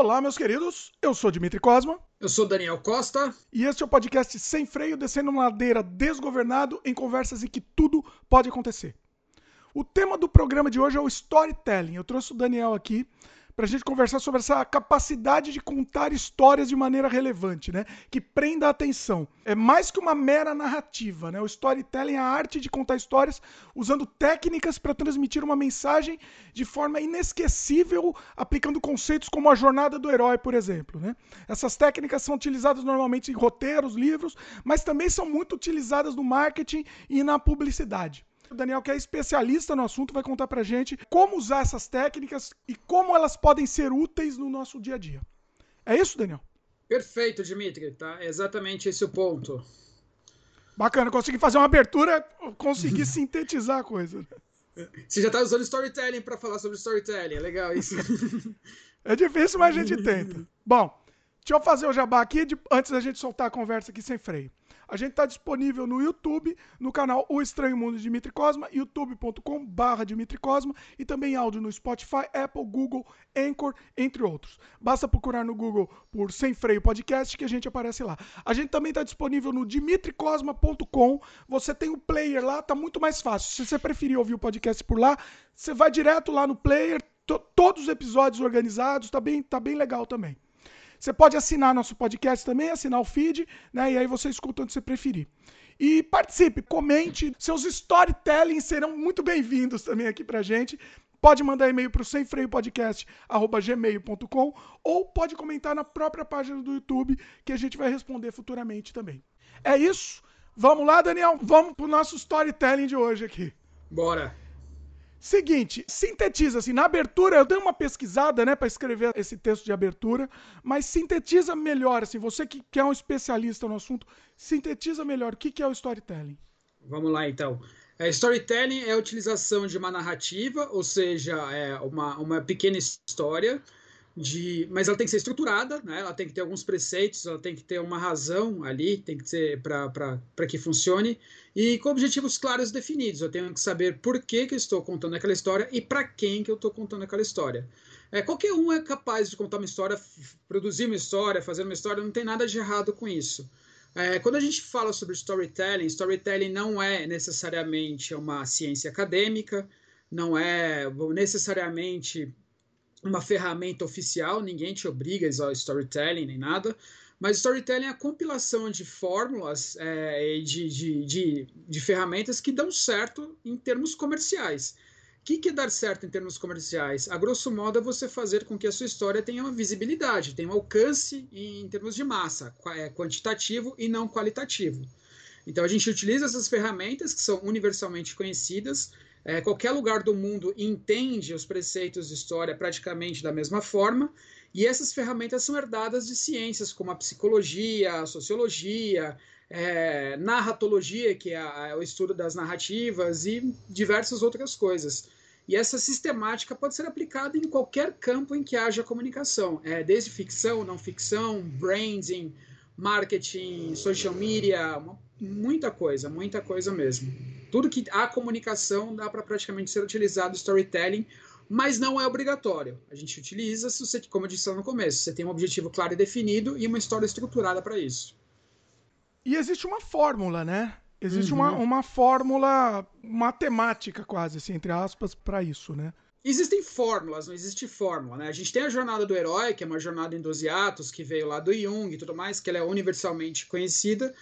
Olá, meus queridos. Eu sou Dimitri Cosma. Eu sou Daniel Costa. E este é o podcast Sem Freio, descendo uma ladeira desgovernado em conversas em que tudo pode acontecer. O tema do programa de hoje é o storytelling. Eu trouxe o Daniel aqui para a gente conversar sobre essa capacidade de contar histórias de maneira relevante, né? Que prenda a atenção. É mais que uma mera narrativa, né? O storytelling é a arte de contar histórias usando técnicas para transmitir uma mensagem de forma inesquecível, aplicando conceitos como a jornada do herói, por exemplo, né? Essas técnicas são utilizadas normalmente em roteiros, livros, mas também são muito utilizadas no marketing e na publicidade. O Daniel, que é especialista no assunto, vai contar pra gente como usar essas técnicas e como elas podem ser úteis no nosso dia a dia. É isso, Daniel? Perfeito, Dimitri, tá? É exatamente esse o ponto. Bacana, consegui fazer uma abertura, consegui sintetizar a coisa. Você já tá usando storytelling para falar sobre storytelling, é legal isso. é difícil, mas a gente tenta. Bom, deixa eu fazer o jabá aqui de, antes da gente soltar a conversa aqui sem freio. A gente está disponível no YouTube, no canal O Estranho Mundo de Dimitri Cosma, youtube.com.br Dimitri Cosma e também áudio no Spotify, Apple, Google, Anchor, entre outros. Basta procurar no Google por Sem Freio Podcast que a gente aparece lá. A gente também está disponível no dimitricosma.com. Você tem o player lá, tá muito mais fácil. Se você preferir ouvir o podcast por lá, você vai direto lá no player, todos os episódios organizados, tá bem, tá bem legal também. Você pode assinar nosso podcast também, assinar o feed, né? E aí você escuta onde você preferir. E participe, comente. Seus storytelling serão muito bem-vindos também aqui pra gente. Pode mandar e-mail para o semfreiopodcast.gmail.com ou pode comentar na própria página do YouTube que a gente vai responder futuramente também. É isso. Vamos lá, Daniel. Vamos pro nosso storytelling de hoje aqui. Bora. Seguinte, sintetiza assim, na abertura eu dei uma pesquisada, né, para escrever esse texto de abertura, mas sintetiza melhor assim, você que, que é um especialista no assunto, sintetiza melhor o que, que é o storytelling. Vamos lá então. É, storytelling é a utilização de uma narrativa, ou seja, é uma, uma pequena história de, mas ela tem que ser estruturada, né? ela tem que ter alguns preceitos, ela tem que ter uma razão ali, tem que ser para que funcione, e com objetivos claros definidos. Eu tenho que saber por que, que eu estou contando aquela história e para quem que eu estou contando aquela história. É, qualquer um é capaz de contar uma história, produzir uma história, fazer uma história, não tem nada de errado com isso. É, quando a gente fala sobre storytelling, storytelling não é necessariamente uma ciência acadêmica, não é necessariamente uma ferramenta oficial, ninguém te obriga a usar storytelling nem nada, mas storytelling é a compilação de fórmulas é, de, de, de, de, ferramentas que dão certo em termos comerciais. O que, que é dar certo em termos comerciais? A grosso modo é você fazer com que a sua história tenha uma visibilidade, tenha um alcance em termos de massa, é quantitativo e não qualitativo. Então a gente utiliza essas ferramentas que são universalmente conhecidas é, qualquer lugar do mundo entende os preceitos de história praticamente da mesma forma, e essas ferramentas são herdadas de ciências como a psicologia, a sociologia, é, narratologia, que é, a, é o estudo das narrativas, e diversas outras coisas. E essa sistemática pode ser aplicada em qualquer campo em que haja comunicação, é, desde ficção, não ficção, branding, marketing, social media, uma, muita coisa, muita coisa mesmo tudo que a comunicação dá para praticamente ser utilizado storytelling, mas não é obrigatório. A gente utiliza se você, como eu disse lá no começo, você tem um objetivo claro e definido e uma história estruturada para isso. E existe uma fórmula, né? Existe uhum. uma, uma fórmula matemática, quase, assim, entre aspas, para isso, né? Existem fórmulas, não existe fórmula, né? A gente tem a jornada do herói, que é uma jornada em 12 atos, que veio lá do Jung e tudo mais, que ela é universalmente conhecida,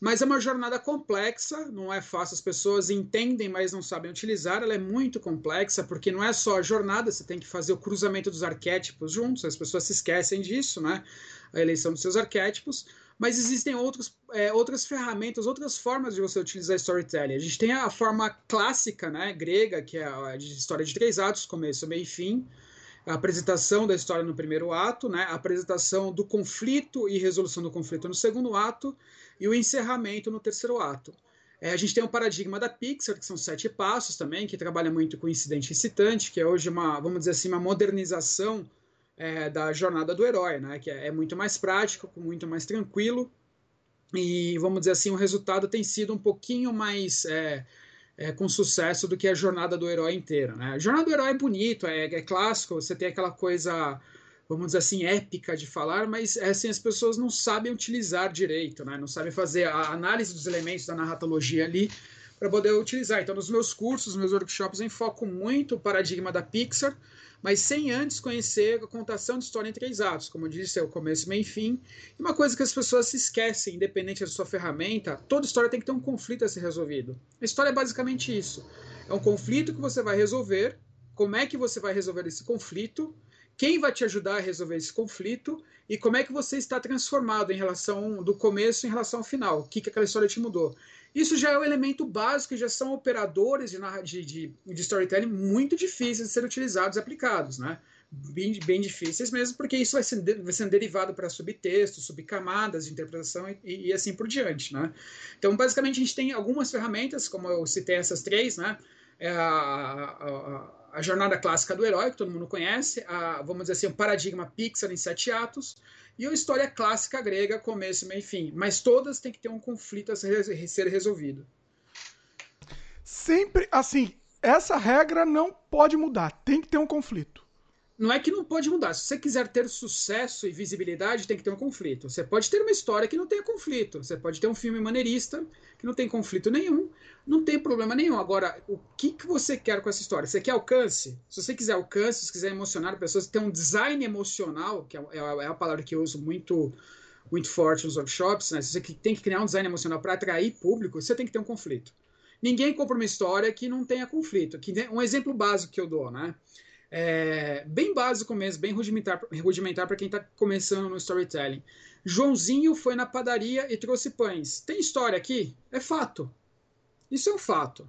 mas é uma jornada complexa, não é fácil, as pessoas entendem, mas não sabem utilizar. Ela é muito complexa, porque não é só a jornada, você tem que fazer o cruzamento dos arquétipos juntos, as pessoas se esquecem disso, né? A eleição dos seus arquétipos. Mas existem outros, é, outras ferramentas, outras formas de você utilizar storytelling. A gente tem a forma clássica, né, grega, que é a história de três atos, começo, meio e fim a apresentação da história no primeiro ato, né, a apresentação do conflito e resolução do conflito no segundo ato, e o encerramento no terceiro ato. É, a gente tem o paradigma da Pixar, que são sete passos também, que trabalha muito com incidente incitante, que é hoje uma, vamos dizer assim, uma modernização é, da jornada do herói, né? que é, é muito mais prático, muito mais tranquilo, e vamos dizer assim, o resultado tem sido um pouquinho mais é, é, com sucesso do que a jornada do herói inteira. Né? A jornada do herói é bonito, é, é, clássico, você tem aquela coisa vamos dizer assim, épica de falar, mas é assim, as pessoas não sabem utilizar direito, né? não sabem fazer a análise dos elementos da narratologia ali para poder utilizar. Então, nos meus cursos, nos meus workshops, eu enfoco muito o paradigma da Pixar, mas sem antes conhecer a contação de história em três atos. Como eu disse, é o começo, meio e fim. E uma coisa que as pessoas se esquecem, independente da sua ferramenta, toda história tem que ter um conflito a ser resolvido. A história é basicamente isso. É um conflito que você vai resolver, como é que você vai resolver esse conflito, quem vai te ajudar a resolver esse conflito e como é que você está transformado em relação do começo em relação ao final, o que, que aquela história te mudou. Isso já é o elemento básico e já são operadores de, de, de, de storytelling muito difíceis de ser utilizados e aplicados, né? Bem, bem difíceis mesmo, porque isso vai sendo, vai sendo derivado para subtextos, subcamadas de interpretação e, e, assim por diante, né? Então, basicamente, a gente tem algumas ferramentas, como eu citei essas três, né? É a, a, a jornada clássica do herói, que todo mundo conhece, a, vamos dizer assim, o paradigma Pixar em sete atos, e a história clássica grega, começo, meio e fim. Mas todas têm que ter um conflito a ser, ser resolvido. Sempre, assim, essa regra não pode mudar, tem que ter um conflito não é que não pode mudar. Se você quiser ter sucesso e visibilidade, tem que ter um conflito. Você pode ter uma história que não tenha conflito. Você pode ter um filme maneirista que não tem conflito nenhum. Não tem problema nenhum. Agora, o que, que você quer com essa história? Você quer alcance? Se você quiser alcance, se quiser emocionar pessoas, ter um design emocional, que é, é, é a palavra que eu uso muito muito forte nos workshops, né? Se você tem que criar um design emocional para atrair público, você tem que ter um conflito. Ninguém compra uma história que não tenha conflito. Um exemplo básico que eu dou, né? É, bem básico mesmo, bem rudimentar, rudimentar para quem está começando no storytelling. Joãozinho foi na padaria e trouxe pães. Tem história aqui? É fato. Isso é um fato,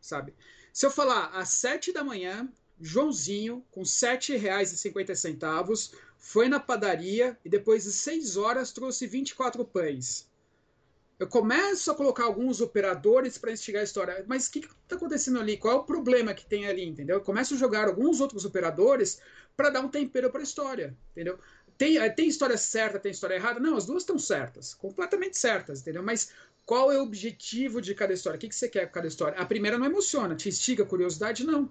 sabe? Se eu falar às sete da manhã, Joãozinho, com R$ 7,50, foi na padaria e depois de seis horas trouxe 24 pães eu começo a colocar alguns operadores para instigar a história. Mas o que está acontecendo ali? Qual é o problema que tem ali, entendeu? Eu começo a jogar alguns outros operadores para dar um tempero para a história, entendeu? Tem, eh, tem história certa, tem história errada? Não, as duas estão certas, completamente certas, entendeu? Mas qual é o objetivo de cada história? O que, que você quer com cada história? A primeira não emociona, te instiga curiosidade? Não.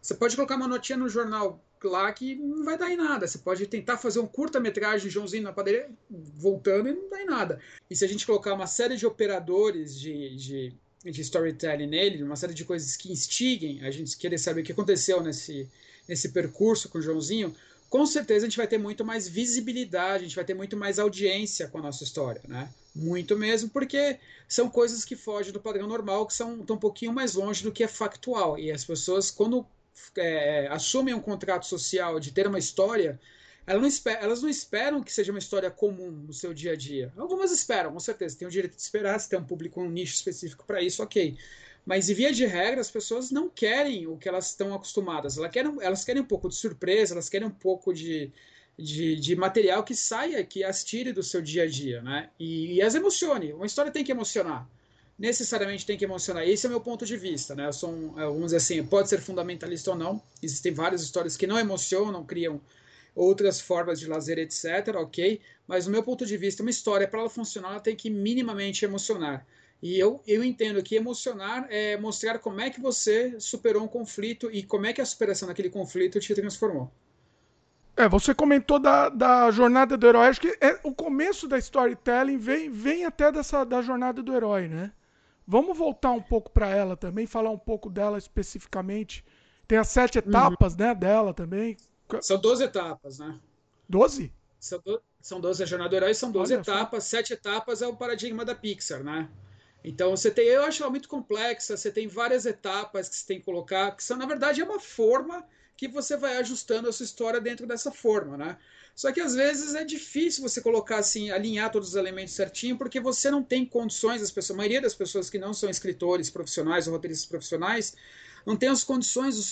Você pode colocar uma notinha no jornal lá que não vai dar em nada. Você pode tentar fazer um curta-metragem Joãozinho na padaria voltando e não dá em nada. E se a gente colocar uma série de operadores de, de, de storytelling nele, uma série de coisas que instiguem a gente querer saber o que aconteceu nesse, nesse percurso com o Joãozinho, com certeza a gente vai ter muito mais visibilidade, a gente vai ter muito mais audiência com a nossa história, né? Muito mesmo, porque são coisas que fogem do padrão normal, que são um pouquinho mais longe do que é factual. E as pessoas, quando é, assumem um contrato social de ter uma história, elas não, esperam, elas não esperam que seja uma história comum no seu dia a dia. Algumas esperam, com certeza. Tem o direito de esperar, se tem um público, um nicho específico para isso, ok. Mas, em via de regra, as pessoas não querem o que elas estão acostumadas. Elas querem, elas querem um pouco de surpresa, elas querem um pouco de, de, de material que saia, que as tire do seu dia a dia, né? E, e as emocione. Uma história tem que emocionar necessariamente tem que emocionar. Esse é o meu ponto de vista, né? Eu sou um, é, assim, pode ser fundamentalista ou não. Existem várias histórias que não emocionam, criam outras formas de lazer, etc, ok? Mas, no meu ponto de vista, uma história, para ela funcionar, ela tem que minimamente emocionar. E eu, eu entendo que emocionar é mostrar como é que você superou um conflito e como é que a superação daquele conflito te transformou. É, você comentou da, da jornada do herói. Acho que é, o começo da storytelling vem, vem até dessa da jornada do herói, né? Vamos voltar um pouco para ela também, falar um pouco dela especificamente. Tem as sete uhum. etapas, uhum. né, dela também. São 12 etapas, né? 12? São, do... são 12 a jornada do herói, são 12 Olha etapas. Só. Sete etapas é o paradigma da Pixar, né? Então você tem, eu acho ela muito complexa, você tem várias etapas que você tem que colocar, que são, na verdade, é uma forma que você vai ajustando a sua história dentro dessa forma, né? Só que às vezes é difícil você colocar assim, alinhar todos os elementos certinho, porque você não tem condições, as pessoas, a maioria das pessoas que não são escritores profissionais ou roteiristas profissionais, não tem as condições, os,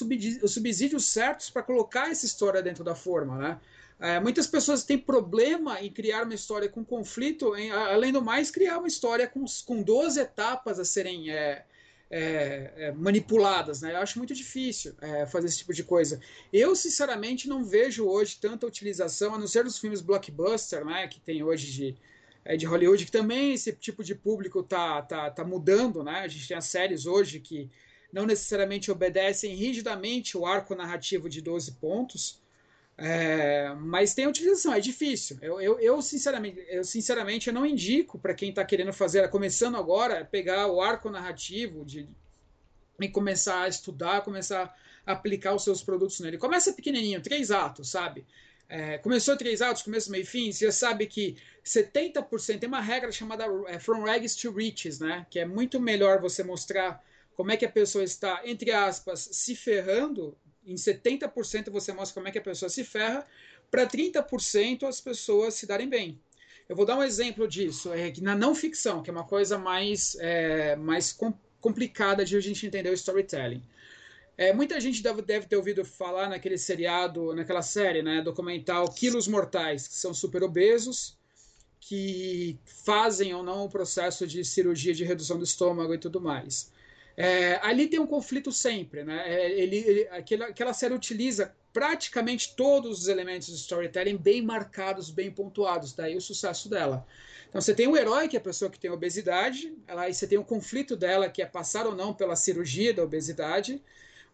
subsídios certos para colocar essa história dentro da forma, né? É, muitas pessoas têm problema em criar uma história com conflito, em, além do mais, criar uma história com, com 12 etapas a serem é, é, é, manipuladas, né? Eu acho muito difícil é, fazer esse tipo de coisa. Eu, sinceramente, não vejo hoje tanta utilização, a não ser nos filmes blockbuster, né? Que tem hoje de, é, de Hollywood, que também esse tipo de público tá, tá, tá mudando, né? A gente tem as séries hoje que não necessariamente obedecem rigidamente o arco narrativo de 12 pontos, É, mas tem utilização, é difícil. Eu, eu, eu sinceramente, eu sinceramente eu não indico para quem está querendo fazer, começando agora, pegar o arco narrativo de, e começar a estudar, começar a aplicar os seus produtos nele. Começa pequenininho, três atos, sabe? É, começou três atos, começo, meio fim, você já sabe que 70% tem uma regra chamada é, From Rags to Riches, né? Que é muito melhor você mostrar como é que a pessoa está, entre aspas, se ferrando em 70% você mostra como é que a pessoa se ferra, para 30% as pessoas se darem bem. Eu vou dar um exemplo disso, é na não ficção, que é uma coisa mais, é, mais com, complicada de a gente entender o storytelling. É, muita gente deve, deve, ter ouvido falar naquele seriado, naquela série, né, documental Quilos Mortais, que são super obesos, que fazem ou não o processo de cirurgia de redução do estômago e tudo mais. É, ali tem um conflito sempre, né? É, ele, ele, aquela, aquela série utiliza praticamente todos os elementos de storytelling bem marcados, bem pontuados, daí o sucesso dela. Então você tem o herói, que é a pessoa que tem obesidade, ela, aí você tem o conflito dela, que é passar ou não pela cirurgia da obesidade.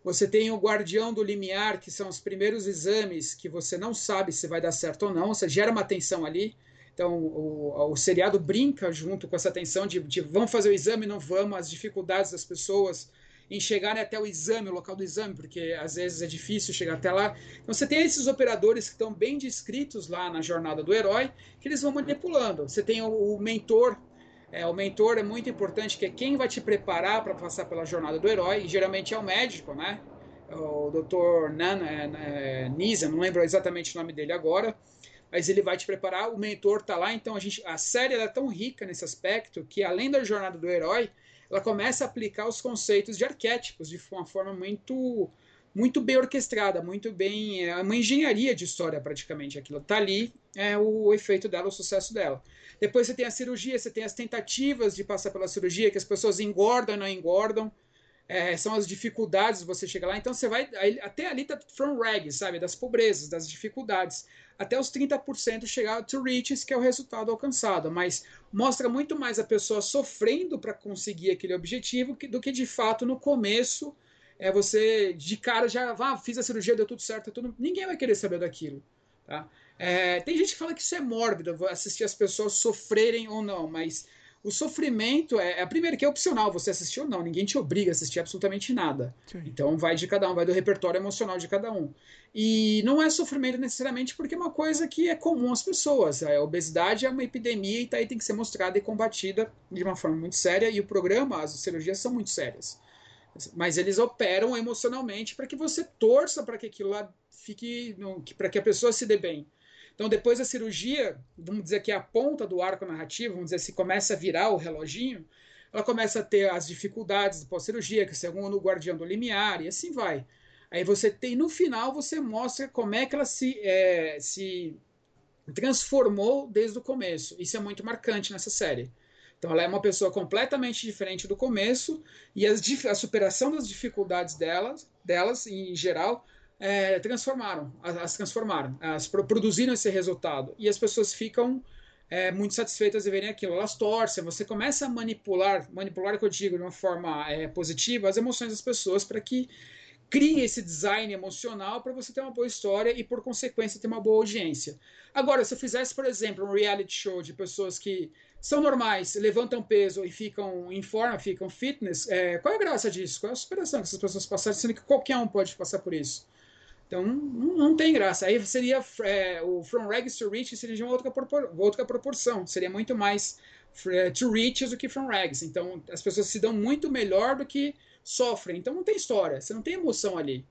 Você tem o guardião do limiar, que são os primeiros exames que você não sabe se vai dar certo ou não, você gera uma tensão ali. Então, o, o seriado brinca junto com essa tensão de, de vamos fazer o exame, não vamos, as dificuldades das pessoas em chegarem até o exame, o local do exame, porque às vezes é difícil chegar até lá. Então você tem esses operadores que estão bem descritos lá na jornada do herói, que eles vão manipulando. Você tem o, o mentor, é, o mentor é muito importante, que é quem vai te preparar para passar pela jornada do herói, e geralmente é o médico, né? O Dr. Nan é, é, não lembro exatamente o nome dele agora, mas ele vai te preparar, o mentor está lá, então a gente a série é tão rica nesse aspecto que além da jornada do herói, ela começa a aplicar os conceitos de arquétipos de uma forma muito muito bem orquestrada, muito bem, é uma engenharia de história praticamente, aquilo está ali, é o efeito dela, o sucesso dela. Depois você tem a cirurgia, você tem as tentativas de passar pela cirurgia, que as pessoas engordam, não engordam, é, são as dificuldades de você chegar lá. Então você vai. Até ali tá from rags, sabe? Das pobrezas, das dificuldades. Até os 30% chegar to riches, que é o resultado alcançado. Mas mostra muito mais a pessoa sofrendo para conseguir aquele objetivo do que de fato no começo. É você de cara já ah, fiz a cirurgia, deu tudo certo, tudo. ninguém vai querer saber daquilo. Tá? É, tem gente que fala que isso é mórbido, assistir as pessoas sofrerem ou não, mas o sofrimento é, é primeiro que é opcional você assistir ou não, ninguém te obriga a assistir absolutamente nada. Sim. Então vai de cada um, vai do repertório emocional de cada um. E não é sofrimento necessariamente porque é uma coisa que é comum às pessoas. A obesidade é uma epidemia e tá aí tem que ser mostrada e combatida de uma forma muito séria e o programa, as cirurgias são muito sérias. Mas eles operam emocionalmente para que você torça para que aquilo lá fique, para que a pessoa se dê bem. Então, depois da cirurgia, vamos dizer que é a ponta do arco narrativo, vamos dizer se começa a virar o reloginho, ela começa a ter as dificuldades pós-cirurgia, que segundo o guardião do limiar, e assim vai. Aí você tem, no final, você mostra como é que ela se, é, se transformou desde o começo. Isso é muito marcante nessa série. Então ela é uma pessoa completamente diferente do começo e as, a superação das dificuldades delas, delas em geral, é, transformaram, as transformaram, as produziram esse resultado. E as pessoas ficam é, muito satisfeitas de verem aquilo. Elas torcem, você começa a manipular, manipular que eu digo de uma forma é, positiva, as emoções das pessoas para que crie esse design emocional para você ter uma boa história e, por consequência, ter uma boa audiência. Agora, se eu fizesse, por exemplo, um reality show de pessoas que são normais, levantam peso e ficam em forma, ficam fitness, é, qual é a graça disso? Qual é a superação que essas pessoas passaram, sendo que qualquer um pode passar por isso? Então não, não tem graça. Aí seria é, o From Rags to Riches seria de uma outra, outra proporção. Seria muito mais é, to riches do que from rags. Então as pessoas se dão muito melhor do que sofrem. Então não tem história, você não tem emoção ali.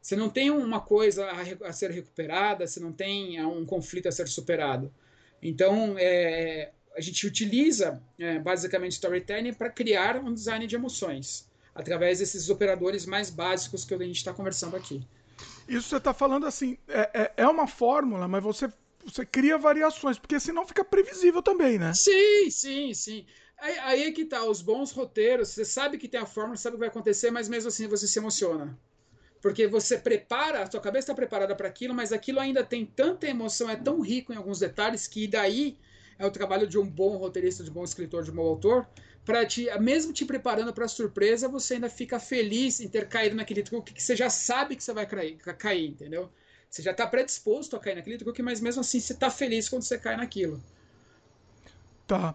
Você não tem uma coisa a, a ser recuperada, você não tem um conflito a ser superado. Então é, a gente utiliza é, basicamente storytelling para criar um design de emoções através desses operadores mais básicos que a gente está conversando aqui. Isso você está falando assim, é, é, é, uma fórmula, mas você, você cria variações, porque senão fica previsível também, né? Sim, sim, sim. Aí, aí é que tá, os bons roteiros, você sabe que tem a fórmula, sabe o que vai acontecer, mas mesmo assim você se emociona. Porque você prepara, a sua cabeça está preparada para aquilo, mas aquilo ainda tem tanta emoção, é tão rico em alguns detalhes, que daí é o trabalho de um bom roteirista, de um bom escritor, de um bom autor, para te, mesmo te preparando para a surpresa, você ainda fica feliz em ter caído naquele truque que você já sabe que você vai cair, cair entendeu? Você já está predisposto a cair naquele truque, mas mesmo assim você está feliz quando você cai naquilo. Tá.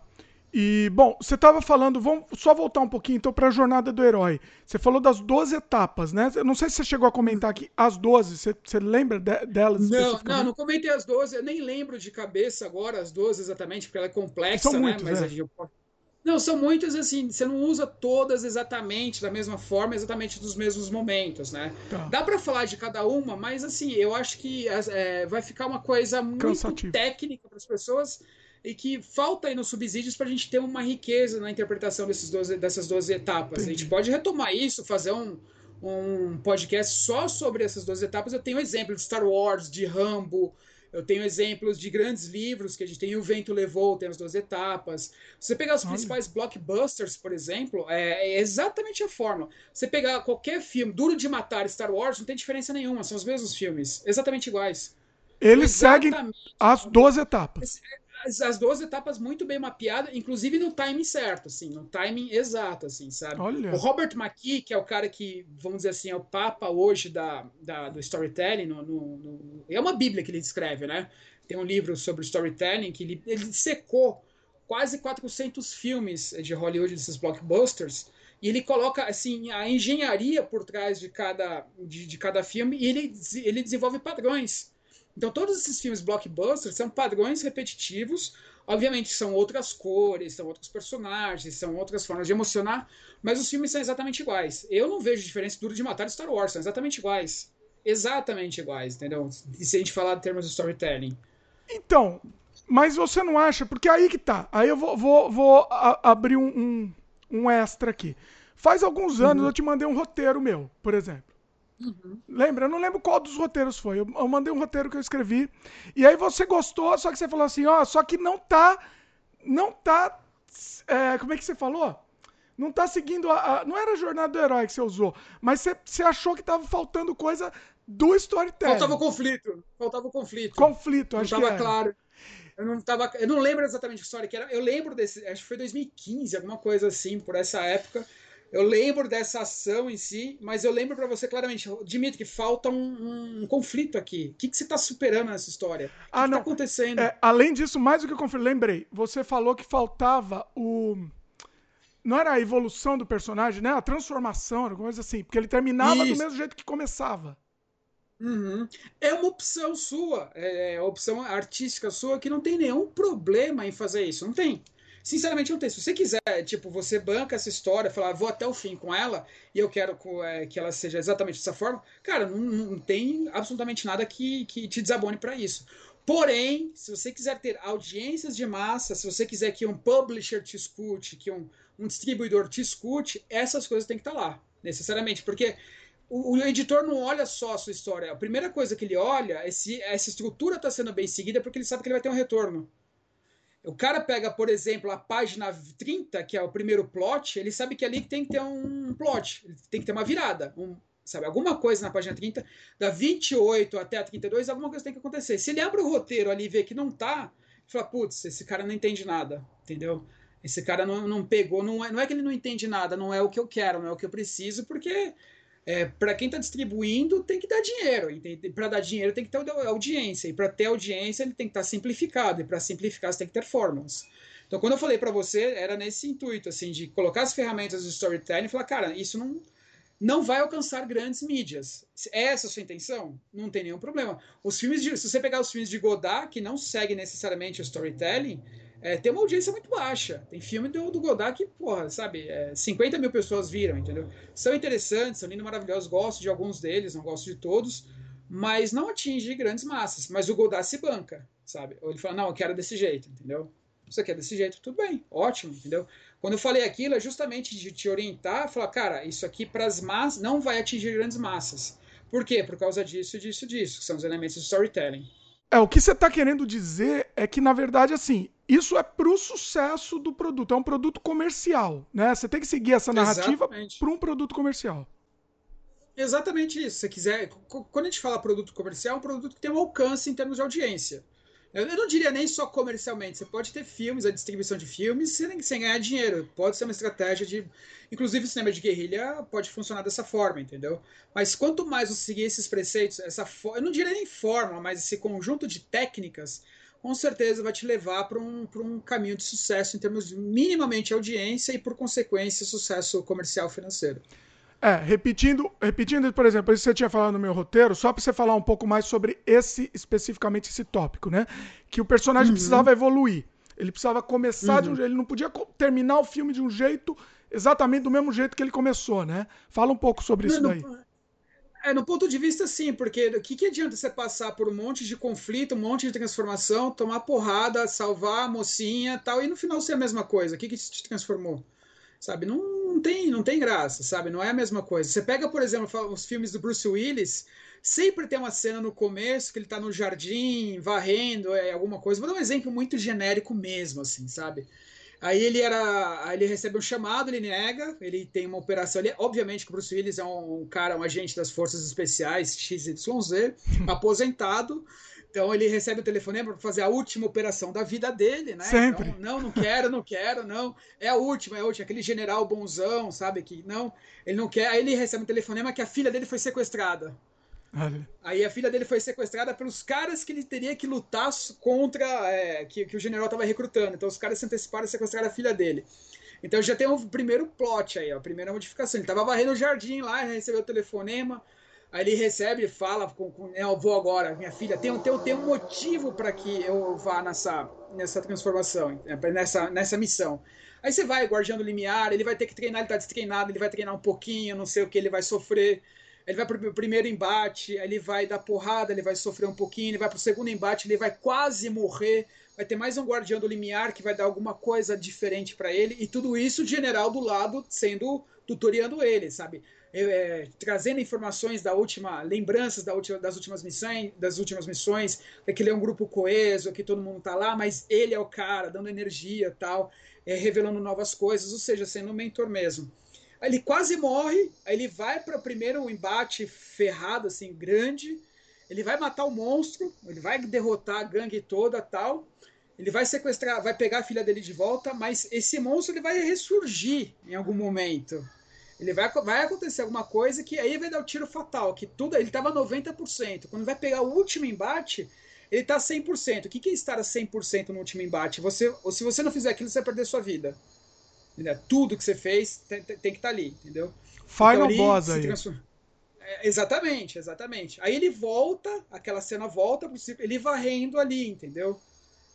E, bom, você estava falando, vamos só voltar um pouquinho então para a jornada do herói. Você falou das 12 etapas, né? Eu não sei se você chegou a comentar aqui as 12, você, você lembra de, delas? Não, não, não comentei as 12, eu nem lembro de cabeça agora as 12 exatamente, porque ela é complexa, São né? Muitos, Mas é. a gente... Não, são muitas assim, você não usa todas exatamente da mesma forma, exatamente dos mesmos momentos, né? Tá. Dá para falar de cada uma, mas assim, eu acho que é, vai ficar uma coisa muito Cansativo. técnica para as pessoas e que falta aí nos subsídios para a gente ter uma riqueza na interpretação desses 12, dessas 12 etapas. Entendi. A gente pode retomar isso, fazer um, um podcast só sobre essas 12 etapas. Eu tenho exemplo de Star Wars, de Rambo, eu tenho exemplos de grandes livros que a gente tem. O Vento Levou, tem as 12 etapas. Se você pegar os Olha. principais blockbusters, por exemplo, é, é exatamente a fórmula. Você pegar qualquer filme, Duro de Matar, Star Wars, não tem diferença nenhuma, são os mesmos filmes, exatamente iguais. Eles seguem Exatamente as 12 etapas. As, as 12 etapas muito bem mapeadas, inclusive no timing certo, assim, no timing exato, assim, sabe? Olha. O Robert McKee, que é o cara que, vamos dizer assim, é o papa hoje da, da do storytelling, no, no- no- é uma bíblia que ele escreve, né? Tem um livro sobre storytelling que ele, ele secou quase 400 filmes de Hollywood, desses blockbusters, e ele coloca, assim, a engenharia por trás de cada, de, de cada filme, e ele, ele desenvolve padrões. Então, todos esses filmes blockbusters são padrões repetitivos. Obviamente, são outras cores, são outros personagens, são outras formas de emocionar, mas os filmes são exatamente iguais. Eu não vejo diferença Duro de Matar e Star Wars, são exatamente iguais. Exatamente iguais, entendeu? E se a gente falar em termos de storytelling. Então, mas você não acha? Porque aí que tá. Aí eu vou, vou, vou a- abrir um, um, um extra aqui. Faz alguns anos eu te mandei um roteiro meu, por exemplo. Lembra? Eu não lembro qual dos roteiros foi. Eu, eu mandei um roteiro que eu escrevi. E aí você gostou, só que você falou assim, ó, só que não tá. Não tá. é, como é que você falou? Não tá seguindo a, a- Não era a jornada do herói que você usou, mas você, você achou que tava faltando coisa do storytelling. Faltava o conflito. Faltava o conflito. conflito, não acho que estava era. claro. Eu não tava, eu não lembro exatamente a história que era. Eu lembro desse, acho que foi 2015, alguma coisa assim, por essa época. Eu lembro dessa ação em si, mas eu lembro para você claramente, Dimitri, que falta um, um- um conflito aqui. O que, que você está superando nessa história? O que, Ah, que não. tá acontecendo? É, além disso, mais do que eu conferi, lembrei, você falou que faltava o. Não era a evolução do personagem, né? A transformação, era coisa assim. Porque ele terminava do Isso. mesmo jeito que começava. Uhum. É uma opção sua, é a opção artística sua que não tem nenhum problema em fazer isso. Não tem. Sinceramente, não tem. Se você quiser, tipo, você banca essa história, falar, vou até o fim com ela e eu quero é, que ela seja exatamente dessa forma, cara, não, não tem absolutamente nada que, que te desabone para isso. Porém, se você quiser ter audiências de massa, se você quiser que um publisher te escute, que um, um distribuidor te escute, essas coisas têm que estar lá, necessariamente, porque o, o editor não olha só a sua história. A primeira coisa que ele olha é se essa estrutura está sendo bem seguida, porque ele sabe que ele vai ter um retorno. O cara pega, por exemplo, a página 30, que é o primeiro plot, ele sabe que ali tem que ter um plot, tem que ter uma virada, um, sabe, alguma coisa na página 30, da 28 até a 32, alguma coisa tem que acontecer. Se ele abre o roteiro ali e vê que não tá, ele fala, putz, esse cara não entende nada, entendeu? Esse cara não, não pegou, não é, não é que ele não entende nada, não é o que eu quero, não é o que eu preciso, porque é, para quem está distribuindo tem que dar dinheiro. Para dar dinheiro tem que ter audiência. E para ter audiência ele tem que estar simplificado. E para simplificar você tem que ter fórmulas. Então quando eu falei para você era nesse intuito assim de colocar as ferramentas do storytelling e falar, cara, isso não não vai alcançar grandes mídias. É essa a sua intenção? Não tem nenhum problema. Os filmes de, se você pegar os filmes de Godard que não seguem necessariamente o storytelling é, tem uma audiência muito baixa. Tem filme do, do Godard que, porra, sabe, é, 50 mil pessoas viram, entendeu? São interessantes, são lindos, maravilhosos, gosto de alguns deles, não gosto de todos, mas não atinge grandes massas. Mas o Godard se banca, sabe? Ou ele fala, não, eu quero desse jeito, entendeu? Você quer desse jeito, tudo bem, ótimo, entendeu? Quando eu falei aquilo, é justamente de te orientar, falar, cara, isso aqui para as massas não vai atingir grandes massas. Por quê? Por causa disso, disso, disso, que são os elementos do storytelling. É, o que você está querendo dizer é que, na verdade, assim, isso é pro sucesso do produto. É um produto comercial, né? Você tem que seguir essa narrativa para um produto comercial. Exatamente isso. Se você quiser, quando a gente fala produto comercial, é um produto que tem um alcance em termos de audiência. Eu não diria nem só comercialmente. Você pode ter filmes, a distribuição de filmes, sem, sem ganhar dinheiro. Pode ser uma estratégia de. Inclusive, o cinema de guerrilha pode funcionar dessa forma, entendeu? Mas quanto mais você seguir esses preceitos, essa eu não diria nem forma, mas esse conjunto de técnicas, com certeza vai te levar para um, um caminho de sucesso em termos de minimamente audiência e, por consequência, sucesso comercial financeiro. É, repetindo, repetindo, por exemplo, isso que você tinha falado no meu roteiro, só para você falar um pouco mais sobre esse, especificamente esse tópico, né? Que o personagem uhum. precisava evoluir. Ele precisava começar uhum. de um uhum. jeito, ele não podia terminar o filme de um jeito exatamente do mesmo jeito que ele começou, né? Fala um pouco sobre isso daí. É, no ponto de vista, sim, porque o que, que adianta você passar por um monte de conflito, um monte de transformação, tomar porrada, salvar a mocinha tal, e no final ser a mesma coisa? O que, que te transformou? sabe? Não, não, tem, não tem graça, sabe? Não é a mesma coisa. Você pega, por exemplo, os filmes do Bruce Willis, sempre tem uma cena no começo que ele tá no jardim, varrendo, é alguma coisa. Vou dar um exemplo muito genérico mesmo, assim, sabe? Aí ele era. Ele recebe um chamado, ele nega, ele tem uma operação. Ele, obviamente que o Bruce Willis é um, um cara, um agente das forças especiais, XYZ, aposentado. Então ele recebe o telefonema para fazer a última operação da vida dele, né? Sempre. Então, não, não quero, não quero, não. É a última, é a última. Aquele general bonzão, sabe? Que não, ele não quer. Aí ele recebe um telefonema que a filha dele foi sequestrada. Aí a filha dele foi sequestrada pelos caras que ele teria que lutar contra, é, que, que o general estava recrutando. Então os caras se anteciparam a sequestrar a filha dele. Então já tem o primeiro plot aí, a primeira modificação. Ele estava varrendo o jardim lá, recebeu o telefonema. Aí ele recebe, fala com, com né, eu vou agora, minha filha, tem, tem, tem um motivo para que eu vá nessa, nessa transformação, nessa, nessa missão. Aí você vai, guardião do limiar, ele vai ter que treinar, ele tá destreinado, ele vai treinar um pouquinho, não sei o que, ele vai sofrer. Ele vai pro primeiro embate, ele vai dar porrada, ele vai sofrer um pouquinho, ele vai pro segundo embate, ele vai quase morrer. Vai ter mais um guardião do limiar que vai dar alguma coisa diferente para ele, e tudo isso o general do lado sendo tutoriando ele, sabe? é, trazendo informações da última, lembranças da última, das últimas missões, das últimas missões, que ele é um grupo coeso, que todo mundo tá lá, mas ele é o cara, dando energia tal, é, revelando novas coisas, ou seja, sendo um mentor mesmo. Aí ele quase morre, aí ele vai para o primeiro embate ferrado, assim, grande, ele vai matar o monstro, ele vai derrotar a gangue toda tal, ele vai sequestrar, vai pegar a filha dele de volta, mas esse monstro ele vai ressurgir em algum momento. Ele vai, vai acontecer alguma coisa que aí vai dar o tiro fatal, que tudo ele estava 90%. Quando vai pegar o último embate, ele está 100%. O que, que é estar a 100% no último embate? Você, ou se você não fizer aquilo, você vai perder sua vida. Entendeu? Tudo que você fez tem, tem que estar tá ali, entendeu? Final então, boss aí. É, exatamente, exatamente. Aí ele volta, aquela cena volta, ele varrendo ali, entendeu?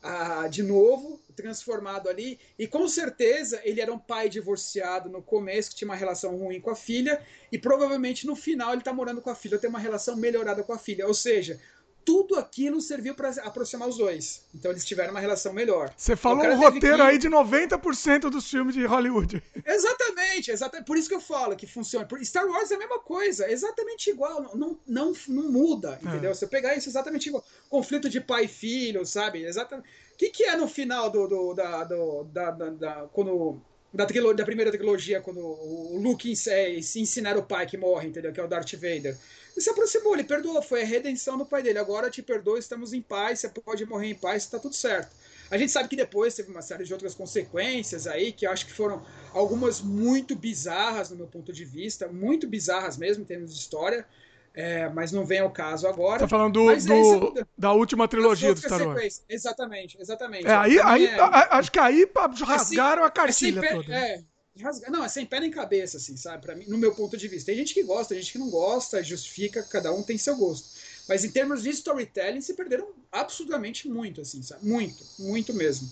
ah, de novo, transformado ali. E com certeza ele era um pai divorciado no começo, que tinha uma relação ruim com a filha, e provavelmente no final ele está morando com a filha, tem uma relação melhorada com a filha. Ou seja, tudo aquilo serviu para aproximar os dois. Então eles tiveram uma relação melhor. Você falou um roteiro que... aí de 90% dos filmes de Hollywood. Exatamente, exatamente. Por isso que eu falo que funciona. Star Wars é a mesma coisa, exatamente igual. Não, não, não muda, é. entendeu? É. Você pegar isso exatamente igual. Conflito de pai e filho, sabe? Exatamente. O que, que é no final do, do da, do, da, da, da, quando da, da primeira trilogia, quando o Luke se ensinar o pai que morre, entendeu? Que é o Darth Vader. Ele se aproximou, ele perdoou, foi a redenção do pai dele. Agora te perdoa, estamos em paz, você pode morrer em paz, está tudo certo. A gente sabe que depois teve uma série de outras consequências aí, que eu acho que foram algumas muito bizarras no meu ponto de vista, muito bizarras mesmo em termos de história. É, mas não vem ao caso agora. Tá falando do, do é da última trilogia do Star Wars. Exatamente, exatamente. É, aí, aí, é... acho que aí rasgaram a cartilha é toda. É, rasgar. Não, é sem pé nem cabeça, assim, sabe? Para mim, no meu ponto de vista. Tem gente que gosta, tem gente que não gosta, justifica, cada um tem seu gosto. Mas em termos de storytelling, se perderam absolutamente muito, assim, sabe? Muito, muito mesmo.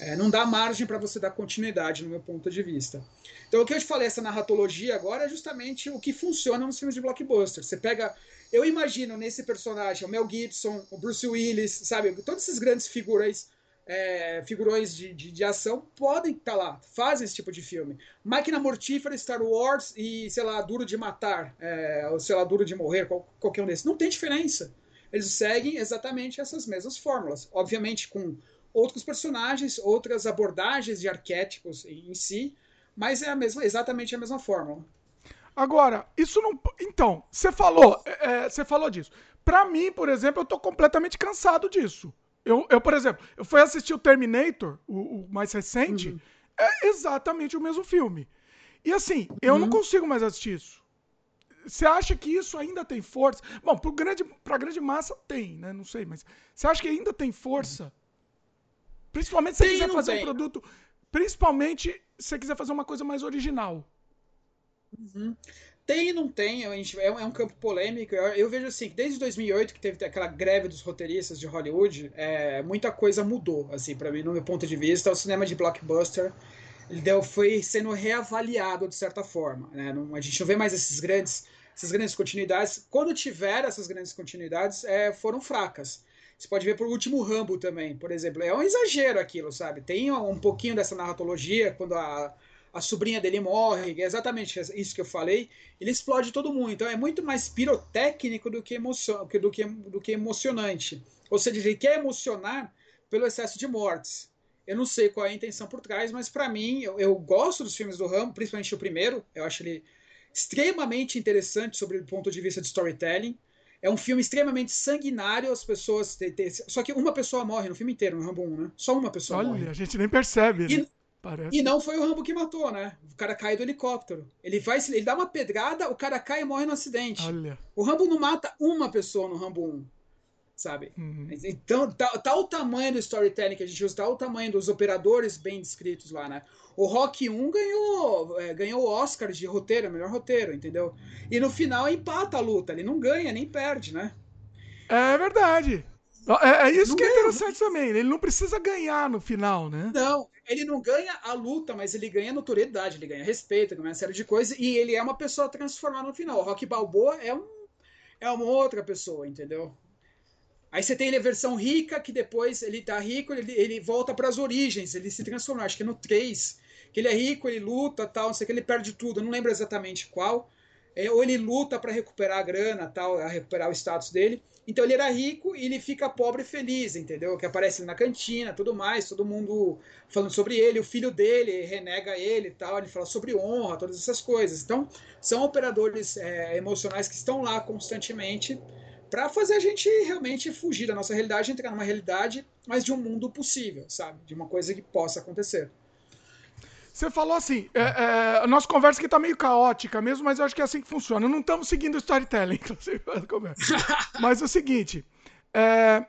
É, não dá margem para você dar continuidade, no meu ponto de vista. Então, o que eu te falei, essa narratologia agora é justamente o que funciona nos filmes de blockbuster. Você pega. Eu imagino nesse personagem o Mel Gibson, o Bruce Willis, sabe? Todos esses grandes figuras é, figurões de, de, de, ação podem estar tá lá, fazem esse tipo de filme. Máquina Mortífera, Star Wars e, sei lá, Duro de Matar, é, ou sei lá, Duro de Morrer, qual, qualquer um desses. Não tem diferença. Eles seguem exatamente essas mesmas fórmulas. Obviamente com outros personagens, outras abordagens de arquétipos em si, mas é a mesma, exatamente a mesma fórmula. Agora, isso não. Então, você falou, é, é, você falou disso. Para mim, por exemplo, eu tô completamente cansado disso. Eu, eu, por exemplo, eu fui assistir o Terminator, o, o mais recente, uhum. é exatamente o mesmo filme. E assim, eu uhum. não consigo mais assistir isso. Você acha que isso ainda tem força? Bom, para grande, pra grande massa tem, né? Não sei, mas você acha que ainda tem força? Principalmente se você quiser fazer tem. um produto. Principalmente se você quiser fazer uma coisa mais original. Uhum. Tem e não tem, a gente, é, um, é um campo polêmico. Eu, eu, vejo assim, desde 2008, que teve aquela greve dos roteiristas de Hollywood, é, muita coisa mudou, assim, para mim, no meu ponto de vista. O cinema de blockbuster ele deu, foi sendo reavaliado de certa forma. Né? Não, a gente não vê mais esses grandes, essas grandes continuidades. Quando tiver essas grandes continuidades, é, foram fracas. Você pode ver por último Rambo também, por exemplo. É um exagero aquilo, sabe? Tem um pouquinho dessa narratologia, quando a a sobrinha dele morre, é exatamente isso que eu falei, ele explode todo mundo. Então é muito mais pirotécnico do que, emocio do que, do que emocionante. Ou seja, ele quer emocionar pelo excesso de mortes. Eu não sei qual é a intenção por trás, mas para mim, eu, eu, gosto dos filmes do Rambo, principalmente o primeiro. Eu acho ele extremamente interessante sobre o ponto de vista de storytelling. É um filme extremamente sanguinário, as pessoas. Têm, têm, só que uma pessoa morre no filme inteiro, no Rambo 1, né? Só uma pessoa Olha, morre. a gente nem percebe. Né? E, Parece. E não foi o Rambo que matou, né? O cara cai do helicóptero. Ele vai, ele dá uma pedrada, o cara cai e morre no acidente. Olha. O Rambo não mata uma pessoa no Rambo 1, sabe? Uhum. Então, tá, tá, o tamanho do storytelling que a gente usa, tá o tamanho dos operadores bem descritos lá, né? O Rock 1 ganhou, é, ganhou o Oscar de roteiro, melhor roteiro, entendeu? E no final empata a luta, ele não ganha nem perde, né? É verdade. É, é isso não que é interessante também. Ele não precisa ganhar no final, né? Não, ele não ganha a luta, mas ele ganha notoriedade, ele ganha respeito, ganha uma série de coisas, e ele é uma pessoa transformada no final. O Rock Balboa é, um, é uma outra pessoa, entendeu? Aí você tem ele a versão rica, que depois ele tá rico, ele, ele volta para as origens, ele se transforma, acho que é no 3, que ele é rico, ele luta, tal, não sei que ele perde tudo, eu não lembro exatamente qual. É, ou ele luta para recuperar a grana, tal, recuperar o status dele. Então ele era rico e ele fica pobre e feliz, entendeu? Que aparece na cantina, tudo mais, todo mundo falando sobre ele, o filho dele renega ele e tal, ele fala sobre honra, todas essas coisas. Então, são operadores é, emocionais que estão lá constantemente para fazer a gente realmente fugir da nossa realidade, entrar numa realidade, mas de um mundo possível, sabe? De uma coisa que possa acontecer. Você falou assim, é, é, a nossa conversa aqui tá meio caótica mesmo, mas eu acho que é assim que funciona. Não estamos seguindo o storytelling, inclusive, mas é o seguinte, é,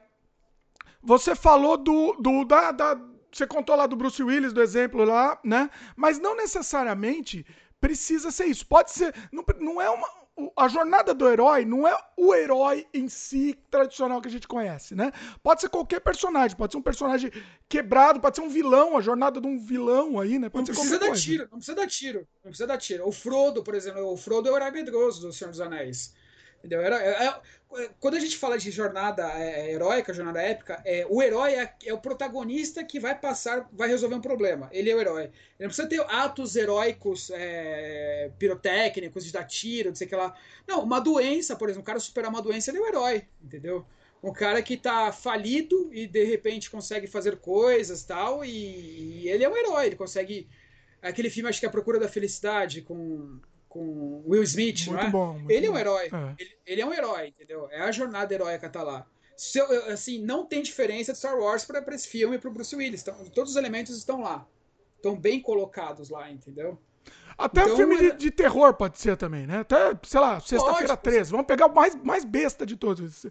você falou do, do da, da, você contou lá do Bruce Willis, do exemplo lá, né? Mas não necessariamente precisa ser isso. Pode ser, não, não é uma, a jornada do herói não é o herói em si tradicional que a gente conhece, né? Pode ser qualquer personagem, pode ser um personagem quebrado, pode ser um vilão, a jornada de um vilão aí, né? Pode não precisa dar coisa. tiro, não precisa dar tiro, não precisa dar tiro. O Frodo, por exemplo, o Frodo é o herói medroso do Senhor dos Anéis. Entendeu? Era, é, é, quando a gente fala de jornada é, heróica, jornada épica, é, o herói é, é, o protagonista que vai passar, vai resolver um problema. Ele é o herói. Ele não precisa ter atos heróicos é, pirotécnicos, de dar tiro, não sei o que lá. Não, uma doença, por exemplo, o cara superar uma doença, ele é o herói, entendeu? Um cara que tá falido e de repente consegue fazer coisas tal, e, e ele é um herói, ele consegue. Aquele filme, acho que é A Procura da Felicidade, com com Will Smith, muito não é? Bom, ele é um herói. É. Ele, ele, é um herói, entendeu? É a jornada heróica tá lá. Se eu, assim, não tem diferença de Star Wars para esse filme e para Bruce Willis. Então, todos os elementos estão lá. Estão bem colocados lá, entendeu? Até então, filme de, de, terror pode ser também, né? Até, sei lá, sexta-feira 13. Vamos pegar o mais, mais besta de todos.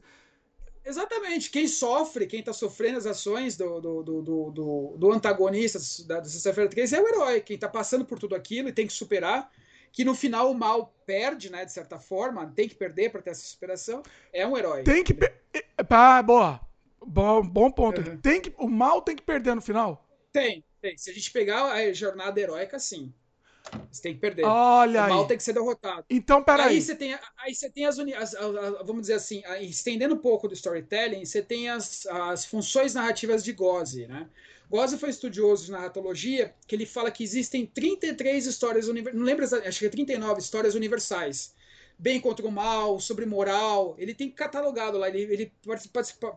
Exatamente. Quem sofre, quem tá sofrendo as ações do, do, do, do, do antagonista da, da sexta-feira 13 é o herói. Quem tá passando por tudo aquilo e tem que superar que no final o mal perde, né, de certa forma, tem que perder para ter essa superação, é um herói. Tem que ah, boa. Bom, bom ponto. Uhum. Tem que o mal tem que perder no final? Tem, tem. Se a gente pegar a jornada heróica, sim. Você tem que perder. Olha o mal aí. tem que ser derrotado. Então, peraí. Aí você tem, aí você tem as, as, as, vamos dizer assim, estendendo um pouco do storytelling, você tem as, as funções narrativas de Goze, né? Goza foi estudioso de narratologia, que ele fala que existem 33 histórias não lembro, acho que é 39 histórias universais. Bem contra o mal, sobre moral. Ele tem catalogado lá, ele, ele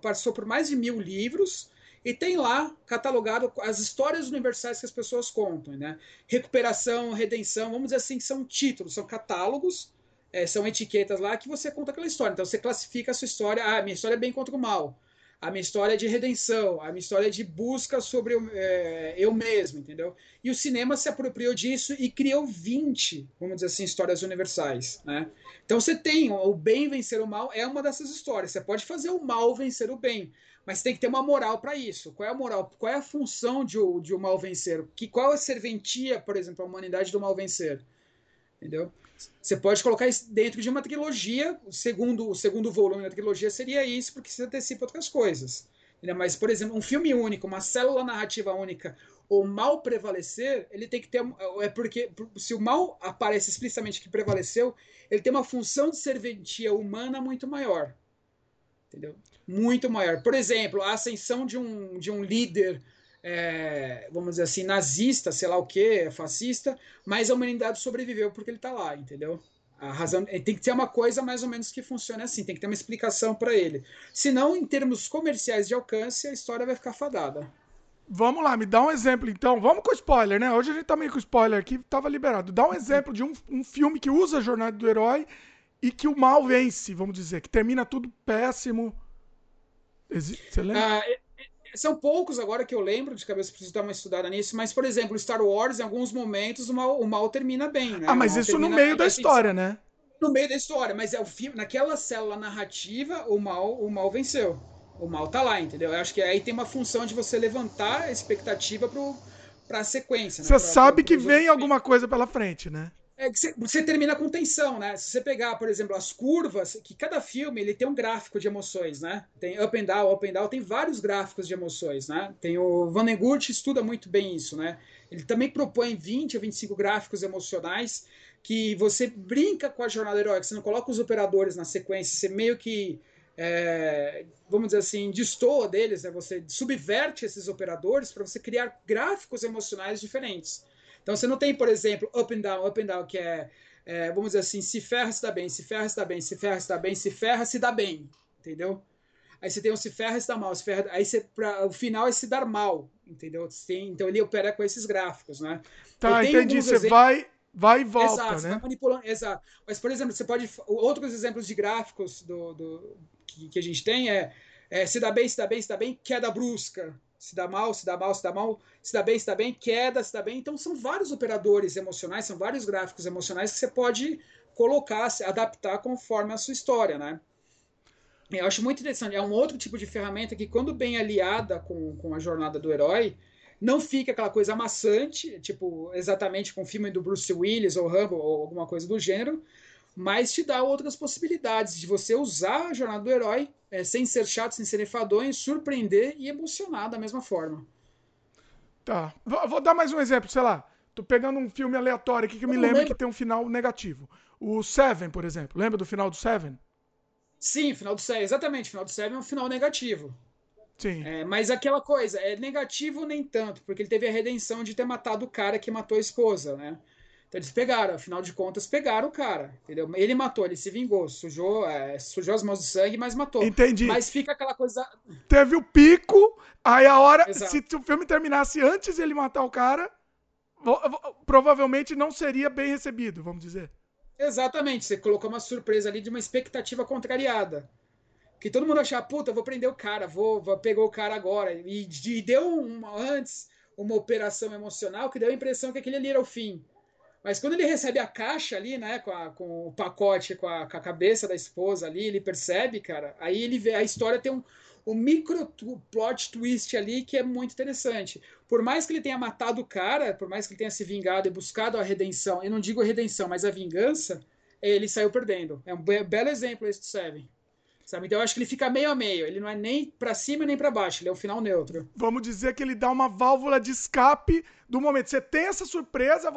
passou por mais de mil livros e tem lá catalogado as histórias universais que as pessoas contam, né? Recuperação, redenção, vamos dizer assim, são títulos, são catálogos, é, são etiquetas lá que você conta aquela história. Então você classifica a sua história, ah, minha história é bem contra o mal a minha história é de redenção, a minha história é de busca sobre é, eu mesmo, entendeu? E o cinema se apropriou disso e criou 20, vamos dizer assim, histórias universais, né? Então você tem o bem vencer o mal, é uma dessas histórias. Você pode fazer o mal vencer o bem, mas tem que ter uma moral para isso. Qual é a moral? Qual é a função de o, de o mal vencer? Que, qual é a serventia, por exemplo, a humanidade do mal vencer? Entendeu? Você pode colocar isso dentro de uma trilogia. O segundo, o segundo volume da trilogia seria isso, porque você antecipa outras coisas. Entendeu? Mas, por exemplo, um filme único, uma célula narrativa única, o mal prevalecer, ele tem que ter. É porque se o mal aparece explicitamente que prevaleceu, ele tem uma função de serventia humana muito maior. Entendeu? Muito maior. Por exemplo, a ascensão de um, de um líder é, vamos dizer assim, nazista, sei lá o que, fascista, mas a humanidade sobreviveu porque ele está lá, entendeu? A razão tem que ter uma coisa mais ou menos que funcione assim, tem que ter uma explicação para ele. Senão, em termos comerciais de alcance, a história vai ficar fadada. Vamos lá, me dá um exemplo então. Vamos com spoiler, né? Hoje a gente tá meio com spoiler aqui, tava liberado. Dá um exemplo de um, um filme que usa a jornada do herói e que o mal vence, vamos dizer, que termina tudo péssimo. Você lembra? Ah, são poucos agora que eu lembro de cabeça, preciso dar uma estudada nisso, mas, por exemplo, Star Wars, em alguns momentos, o mal, o mal termina bem, né? Ah, mas isso no meio da assim, história, né? No meio da história, mas é o filme, naquela célula narrativa, o mal, o mal venceu. O mal tá lá, entendeu? Eu acho que aí tem uma função de você levantar a expectativa pro, pra sequência. Você né? sabe que vem alguma coisa pela frente, né? É que você, termina com tensão, né? Se você pegar, por exemplo, as curvas, que cada filme ele tem um gráfico de emoções, né? Tem up and down, up and down, tem vários gráficos de emoções, né? Tem o Vannegut estuda muito bem isso, né? Ele também propõe 20 ou 25 gráficos emocionais que você brinca com a jornada heróica, você não coloca os operadores na sequência, você meio que é, vamos dizer assim, destoa deles, né? Você subverte esses operadores para você criar gráficos emocionais diferentes. Então você não tem, por exemplo, up and down, up and down, que é, é vamos dizer assim, se ferra, se dá bem, se ferra, se dá bem, se ferra, se dá bem, se ferra, se dá bem. Entendeu? Aí você tem um se ferra, se dá mal, se ferra, aí você, pra, o final é se dar mal, entendeu? Tem, então ele opera com esses gráficos, né? Tá, entendi. Você exemplos... vai, vai e volta, exato, né? Manipulando, exato. Mas, por exemplo, você pode. Outros exemplos de gráficos do, do que, que a gente tem é, é se dá bem, se dá bem, se dá bem, queda brusca, se dá mal, se dá mal, se dá mal, se dá bem, se dá bem, queda, se dá bem. Então são vários operadores emocionais, são vários gráficos emocionais que você pode colocar, adaptar conforme a sua história, né? Eu acho muito interessante. É um outro tipo de ferramenta que, quando bem aliada com, com a jornada do herói, não fica aquela coisa amassante, tipo, exatamente com o filme do Bruce Willis ou Rambo ou alguma coisa do gênero, mas te dá outras possibilidades de você usar a jornada do herói é, sem ser chato, sem ser enfadonho, surpreender e emocionar da mesma forma. Tá. Vou, vou dar mais um exemplo, sei lá. Tô pegando um filme aleatório aqui que eu me lembro que tem um final negativo. O Seven, por exemplo. Lembra do final do Seven? Sim, final do Seven. Exatamente, final do Seven é um final negativo. Sim. É, mas aquela coisa, é negativo nem tanto, porque ele teve a redenção de ter matado o cara que matou a esposa, né? Então eles pegaram, afinal de contas, pegaram o cara, entendeu? Ele matou, ele se vingou, sujou, é, sujou as mãos de sangue, mas matou. Entendi. Mas fica aquela coisa. Teve o pico, aí a hora. Exato. Se o filme terminasse antes de ele matar o cara, provavelmente não seria bem recebido, vamos dizer. Exatamente, você colocou uma surpresa ali de uma expectativa contrariada. Que todo mundo achava, puta, vou prender o cara, vou, vou pegar o cara agora. E, e deu uma, antes uma operação emocional que deu a impressão que aquele ali era o fim. Mas quando ele recebe a caixa ali, né, com, a, com o pacote, com a, com a, cabeça da esposa ali, ele percebe, cara, aí ele vê, a história tem um, um micro plot twist ali que é muito interessante. Por mais que ele tenha matado o cara, por mais que ele tenha se vingado e buscado a redenção, eu não digo redenção, mas a vingança, ele saiu perdendo. É um belo exemplo esse do Seven. Sabe? Então eu acho que ele fica meio a meio. Ele não é nem para cima nem para baixo. Ele é o final neutro. Vamos dizer que ele dá uma válvula de escape do momento. Você tem essa surpresa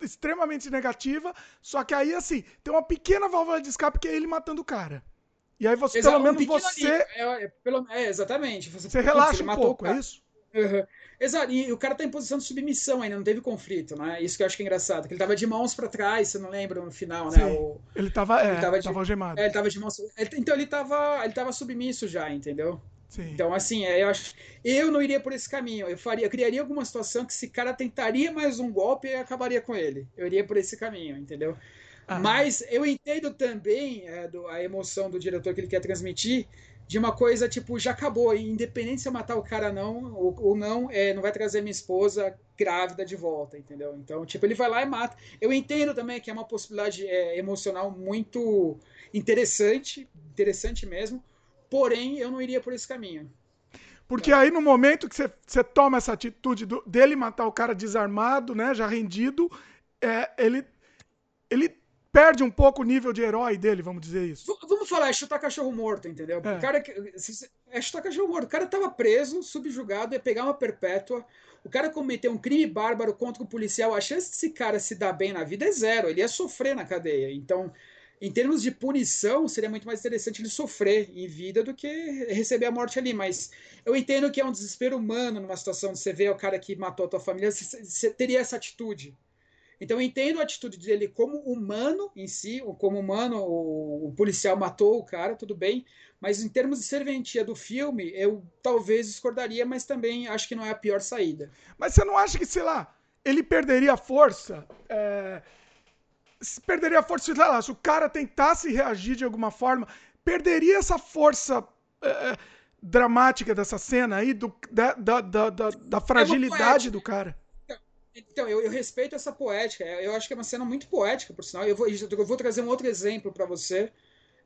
extremamente negativa, só que aí, assim, tem uma pequena válvula de escape que é ele matando o cara. E aí você, pelo menos você. É, é, pelo, é, exatamente. Você, você relaxa um pouco, é isso? Uhum. Exato, e o cara tá em posição de submissão ainda, não teve conflito, né? Isso que eu acho que é engraçado. Que ele tava de mãos para trás, você não lembra no final, né? O... Ele tava, é, ele tava, de... tava algemado. É, ele tava de mãos. Então ele tava, ele tava submisso já, entendeu? Sim. Então, assim, é, eu acho. Eu não iria por esse caminho. Eu faria, eu criaria alguma situação que esse cara tentaria mais um golpe e acabaria com ele. Eu iria por esse caminho, entendeu? Ah. Mas eu entendo também é, do, a emoção do diretor que ele quer transmitir de uma coisa tipo, já acabou, independente se eu matar o cara não, ou, ou não, é, não vai trazer minha esposa grávida de volta, entendeu? Então, tipo, ele vai lá e mata. Eu entendo também que é uma possibilidade é, emocional muito interessante, interessante mesmo, porém eu não iria por esse caminho. Porque aí no momento que você toma essa atitude do, dele matar o cara desarmado, né, já rendido, é, ele, ele perde um pouco o nível de herói dele, vamos dizer isso. V vamos falar, é chutar cachorro morto, entendeu? É. O cara é chutar cachorro morto. O cara tava preso, subjugado, ia pegar uma perpétua. O cara cometeu um crime bárbaro contra o policial. A chance desse cara se dar bem na vida é zero. Ele ia sofrer na cadeia. Então, em termos de punição, seria muito mais interessante ele sofrer em vida do que receber a morte ali. Mas eu entendo que é um desespero humano numa situação de você ver o cara que matou a tua família, você teria essa atitude. Então eu entendo a atitude dele como humano em si, como humano, o, o, policial matou o cara, tudo bem, mas em termos de serventia do filme, eu talvez discordaria, mas também acho que não é a pior saída. Mas você não acha que, sei lá, ele perderia força? É... Perderia força, sei lá, se o cara tentasse reagir de alguma forma, perderia essa força é, dramática dessa cena aí, do, da, da, da, da fragilidade do cara. Então, eu, eu, respeito essa poética. Eu acho que é uma cena muito poética, por sinal. Eu vou, eu vou trazer um outro exemplo para você,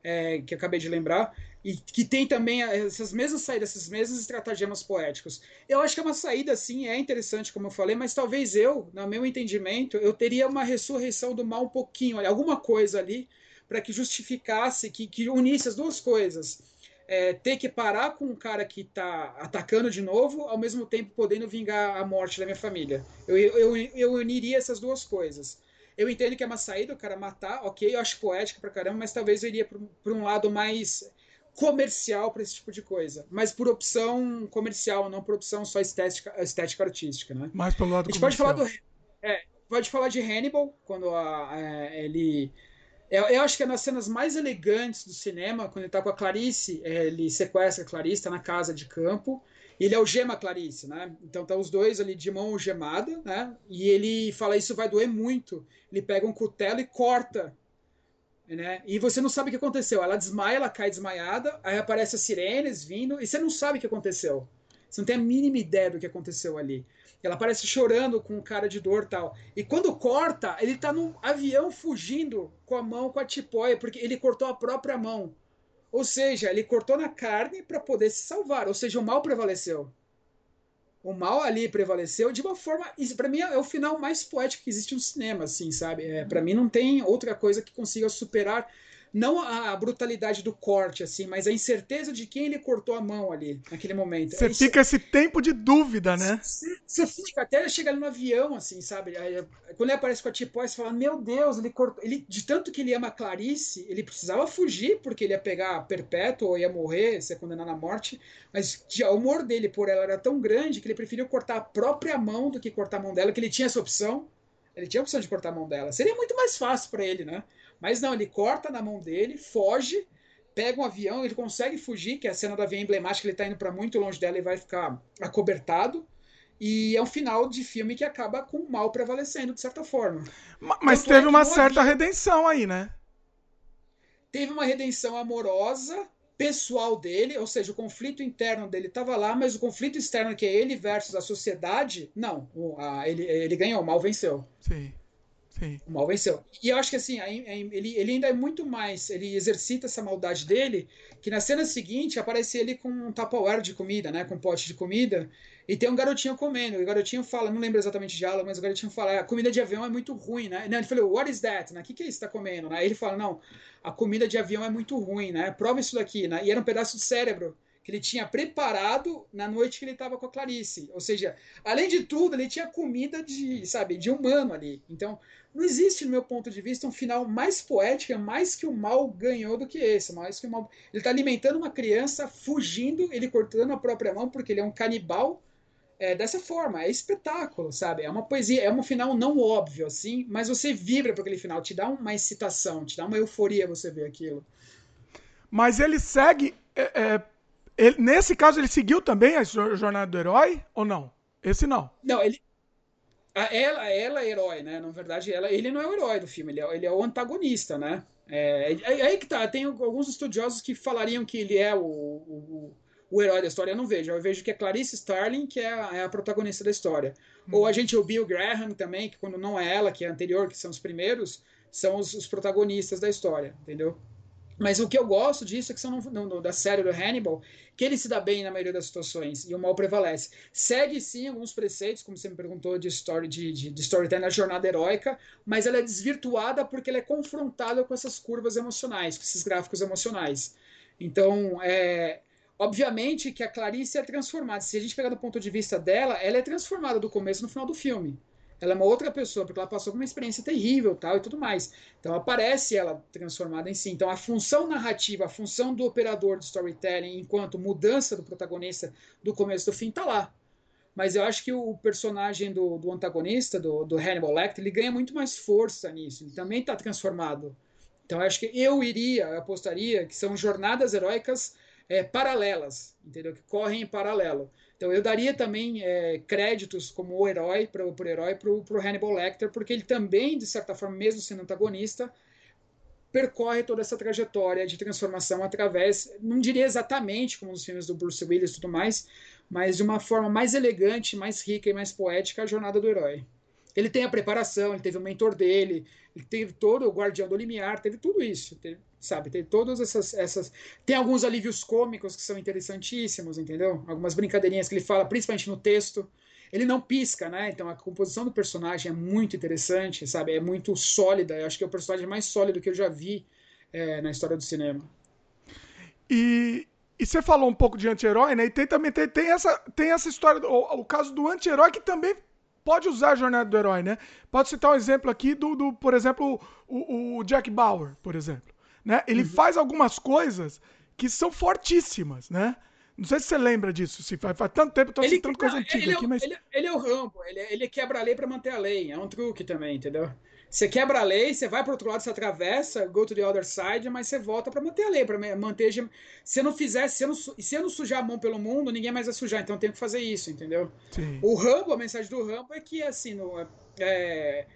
é, que acabei de lembrar, e que tem também essas mesmas saídas, essas mesmas estratagemas poéticos. Eu acho que é uma saída, sim, é interessante, como eu falei, mas talvez eu, no meu entendimento, eu teria uma ressurreição do mal um pouquinho, alguma coisa ali, para que justificasse, que, que unisse as duas coisas é, ter que parar com um cara que está atacando de novo, ao mesmo tempo podendo vingar a morte da minha família. Eu, eu, eu uniria essas duas coisas. Eu entendo que é uma saída o cara matar, ok, eu acho poético pra caramba, mas talvez eu iria para um lado mais comercial para esse tipo de coisa. Mas por opção comercial, não por opção só estética, estética artística, né? Mais pelo lado A gente comercial. pode falar do. É, pode falar de Hannibal, quando a, a, ele eu, eu, acho que é nas cenas mais elegantes do cinema, quando ele tá com a Clarice, é, ele sequestra a Clarice, tá na casa de campo, e ele algema a Clarice, né? Então tá os dois ali de mão algemada, né? E ele fala, isso vai doer muito. Ele pega um cutelo e corta, né? E você não sabe o que aconteceu. Ela desmaia, ela cai desmaiada, aí aparece as sirenes vindo, e você não sabe o que aconteceu. Você não tem a mínima ideia do que aconteceu ali. Ela aparece chorando com cara de dor tal. E quando corta, ele tá num avião fugindo com a mão com a tipóia, porque ele cortou a própria mão. Ou seja, ele cortou na carne para poder se salvar. Ou seja, o mal prevaleceu. O mal ali prevaleceu de uma forma. para mim é o final mais poético que existe no cinema, assim, sabe? É, para mim não tem outra coisa que consiga superar não a brutalidade do corte, assim, mas a incerteza de quem ele cortou a mão ali, naquele momento. Você fica esse tempo de dúvida, né? Você fica até chegar ali no avião, assim, sabe? Aí, quando ele aparece com a tipóia, você fala, meu Deus, ele cortou. Ele, de tanto que ele ama Clarice, ele precisava fugir, porque ele ia pegar perpétuo ou ia morrer, ser condenado à morte. Mas o amor dele por ela era tão grande que ele preferiu cortar a própria mão do que cortar a mão dela, que ele tinha essa opção. Ele tinha a opção de cortar a mão dela. Seria muito mais fácil para ele, né? Mas não, ele corta na mão dele, foge, pega um avião, ele consegue fugir, que é a cena do avião emblemática, ele está indo para muito longe dela e vai ficar acobertado. E é um final de filme que acaba com o mal prevalecendo, de certa forma. Mas Tanto teve é uma certa redenção aí, né? Teve uma redenção amorosa, pessoal dele, ou seja, o conflito interno dele estava lá, mas o conflito externo, que é ele versus a sociedade, não. O, a, ele, ele ganhou, o mal venceu. Sim. Sim. O mal venceu. E eu acho que assim, ele, ele ainda é muito mais. Ele exercita essa maldade dele, que na cena seguinte aparece ele com um tupperware de comida, né? Com um pote de comida. E tem um garotinho comendo. E o garotinho fala, não lembro exatamente de aula, mas o garotinho fala: a comida de avião é muito ruim, né? Ele falou: What is that? Né? O que, que é isso que tá comendo? Né? Aí ele fala: Não, a comida de avião é muito ruim, né? Prova isso daqui, né? E era um pedaço de cérebro que ele tinha preparado na noite que ele estava com a Clarice. Ou seja, além de tudo, ele tinha comida de, sabe, de humano ali. Então, não existe, no meu ponto de vista, um final mais poético, é mais que o mal ganhou do que esse. Mais que o mal... Ele está alimentando uma criança, fugindo, ele cortando a própria mão, porque ele é um canibal. É, dessa forma, é espetáculo, sabe? É uma poesia, é um final não óbvio, assim, mas você vibra para aquele final, te dá uma excitação, te dá uma euforia você ver aquilo. Mas ele segue. É, é, ele, nesse caso, ele seguiu também a jornada do herói ou não? Esse não. Não, ele, ela, ela é herói, né? Na verdade, ela, ele não é o herói do filme, ele é, ele é o antagonista, né? É, é, é, aí que tá, tem alguns estudiosos que falariam que ele é o, o, o herói da história, eu não vejo. Eu vejo que é Clarice Starling, que é a, é a protagonista da história. Ou a gente, o Bill Graham também, que quando não é ela, que é anterior, que são os primeiros, são os, os protagonistas da história, entendeu? Mas o que eu gosto disso é que são no, no, da série do Hannibal, que ele se dá bem na maioria das situações e o mal prevalece. Segue sim alguns preceitos, como você me perguntou, de story de, de, de storytelling na jornada heróica, mas ela é desvirtuada porque ela é confrontada com essas curvas emocionais, com esses gráficos emocionais. Então, é, obviamente que a Clarice é transformada. Se a gente pegar do ponto de vista dela, ela é transformada do começo no final do filme ela é uma outra pessoa, porque ela passou por uma experiência terrível tal e tudo mais. Então aparece ela transformada em si. Então a função narrativa, a função do operador de storytelling enquanto mudança do protagonista do começo do fim tá lá. Mas eu acho que o personagem do, do antagonista, do, do Hannibal Lecter, ele ganha muito mais força nisso. Ele também está transformado. Então eu acho que eu iria, eu apostaria que são jornadas heróicas é, paralelas, entendeu? Que correm em paralelo. Então eu daria também é, créditos como o herói para o herói para o Hannibal Lecter, porque ele também, de certa forma, mesmo sendo antagonista, percorre toda essa trajetória de transformação através, não diria exatamente como nos filmes do Bruce Willis e tudo mais, mas de uma forma mais elegante, mais rica e mais poética a jornada do herói. Ele tem a preparação, ele teve o mentor dele, ele teve todo o Guardião do Limiar, teve tudo isso, teve, sabe? Tem todas essas, essas. Tem alguns alívios cômicos que são interessantíssimos, entendeu? Algumas brincadeirinhas que ele fala, principalmente no texto. Ele não pisca, né? Então a composição do personagem é muito interessante, sabe? É muito sólida. Eu acho que é o personagem mais sólido que eu já vi é, na história do cinema. E, e você falou um pouco de anti-herói, né? E tem também tem, tem, essa, tem essa história, o, o caso do anti-herói que também pode usar a jornada do herói, né? Pode citar um exemplo aqui do, do por exemplo, o, o Jack Bauer, por exemplo. Né? Ele uhum. faz algumas coisas que são fortíssimas, né? Não sei se você lembra disso, se faz, faz tanto tempo, tô ele, citando coisa antiga ele é, aqui, mas... Ele, ele, é o Rambo, ele, ele quebra a lei para manter a lei, é um truque também, entendeu? Você quebra a lei, você vai para outro lado, você atravessa, go to the other side, mas você volta para manter a lei, para manter. Se não fizer, se eu não, se eu não sujar a mão pelo mundo, ninguém mais vai sujar, então eu tenho que fazer isso, entendeu? Sim. O Rambo, a mensagem do Rambo é que, assim, no, é,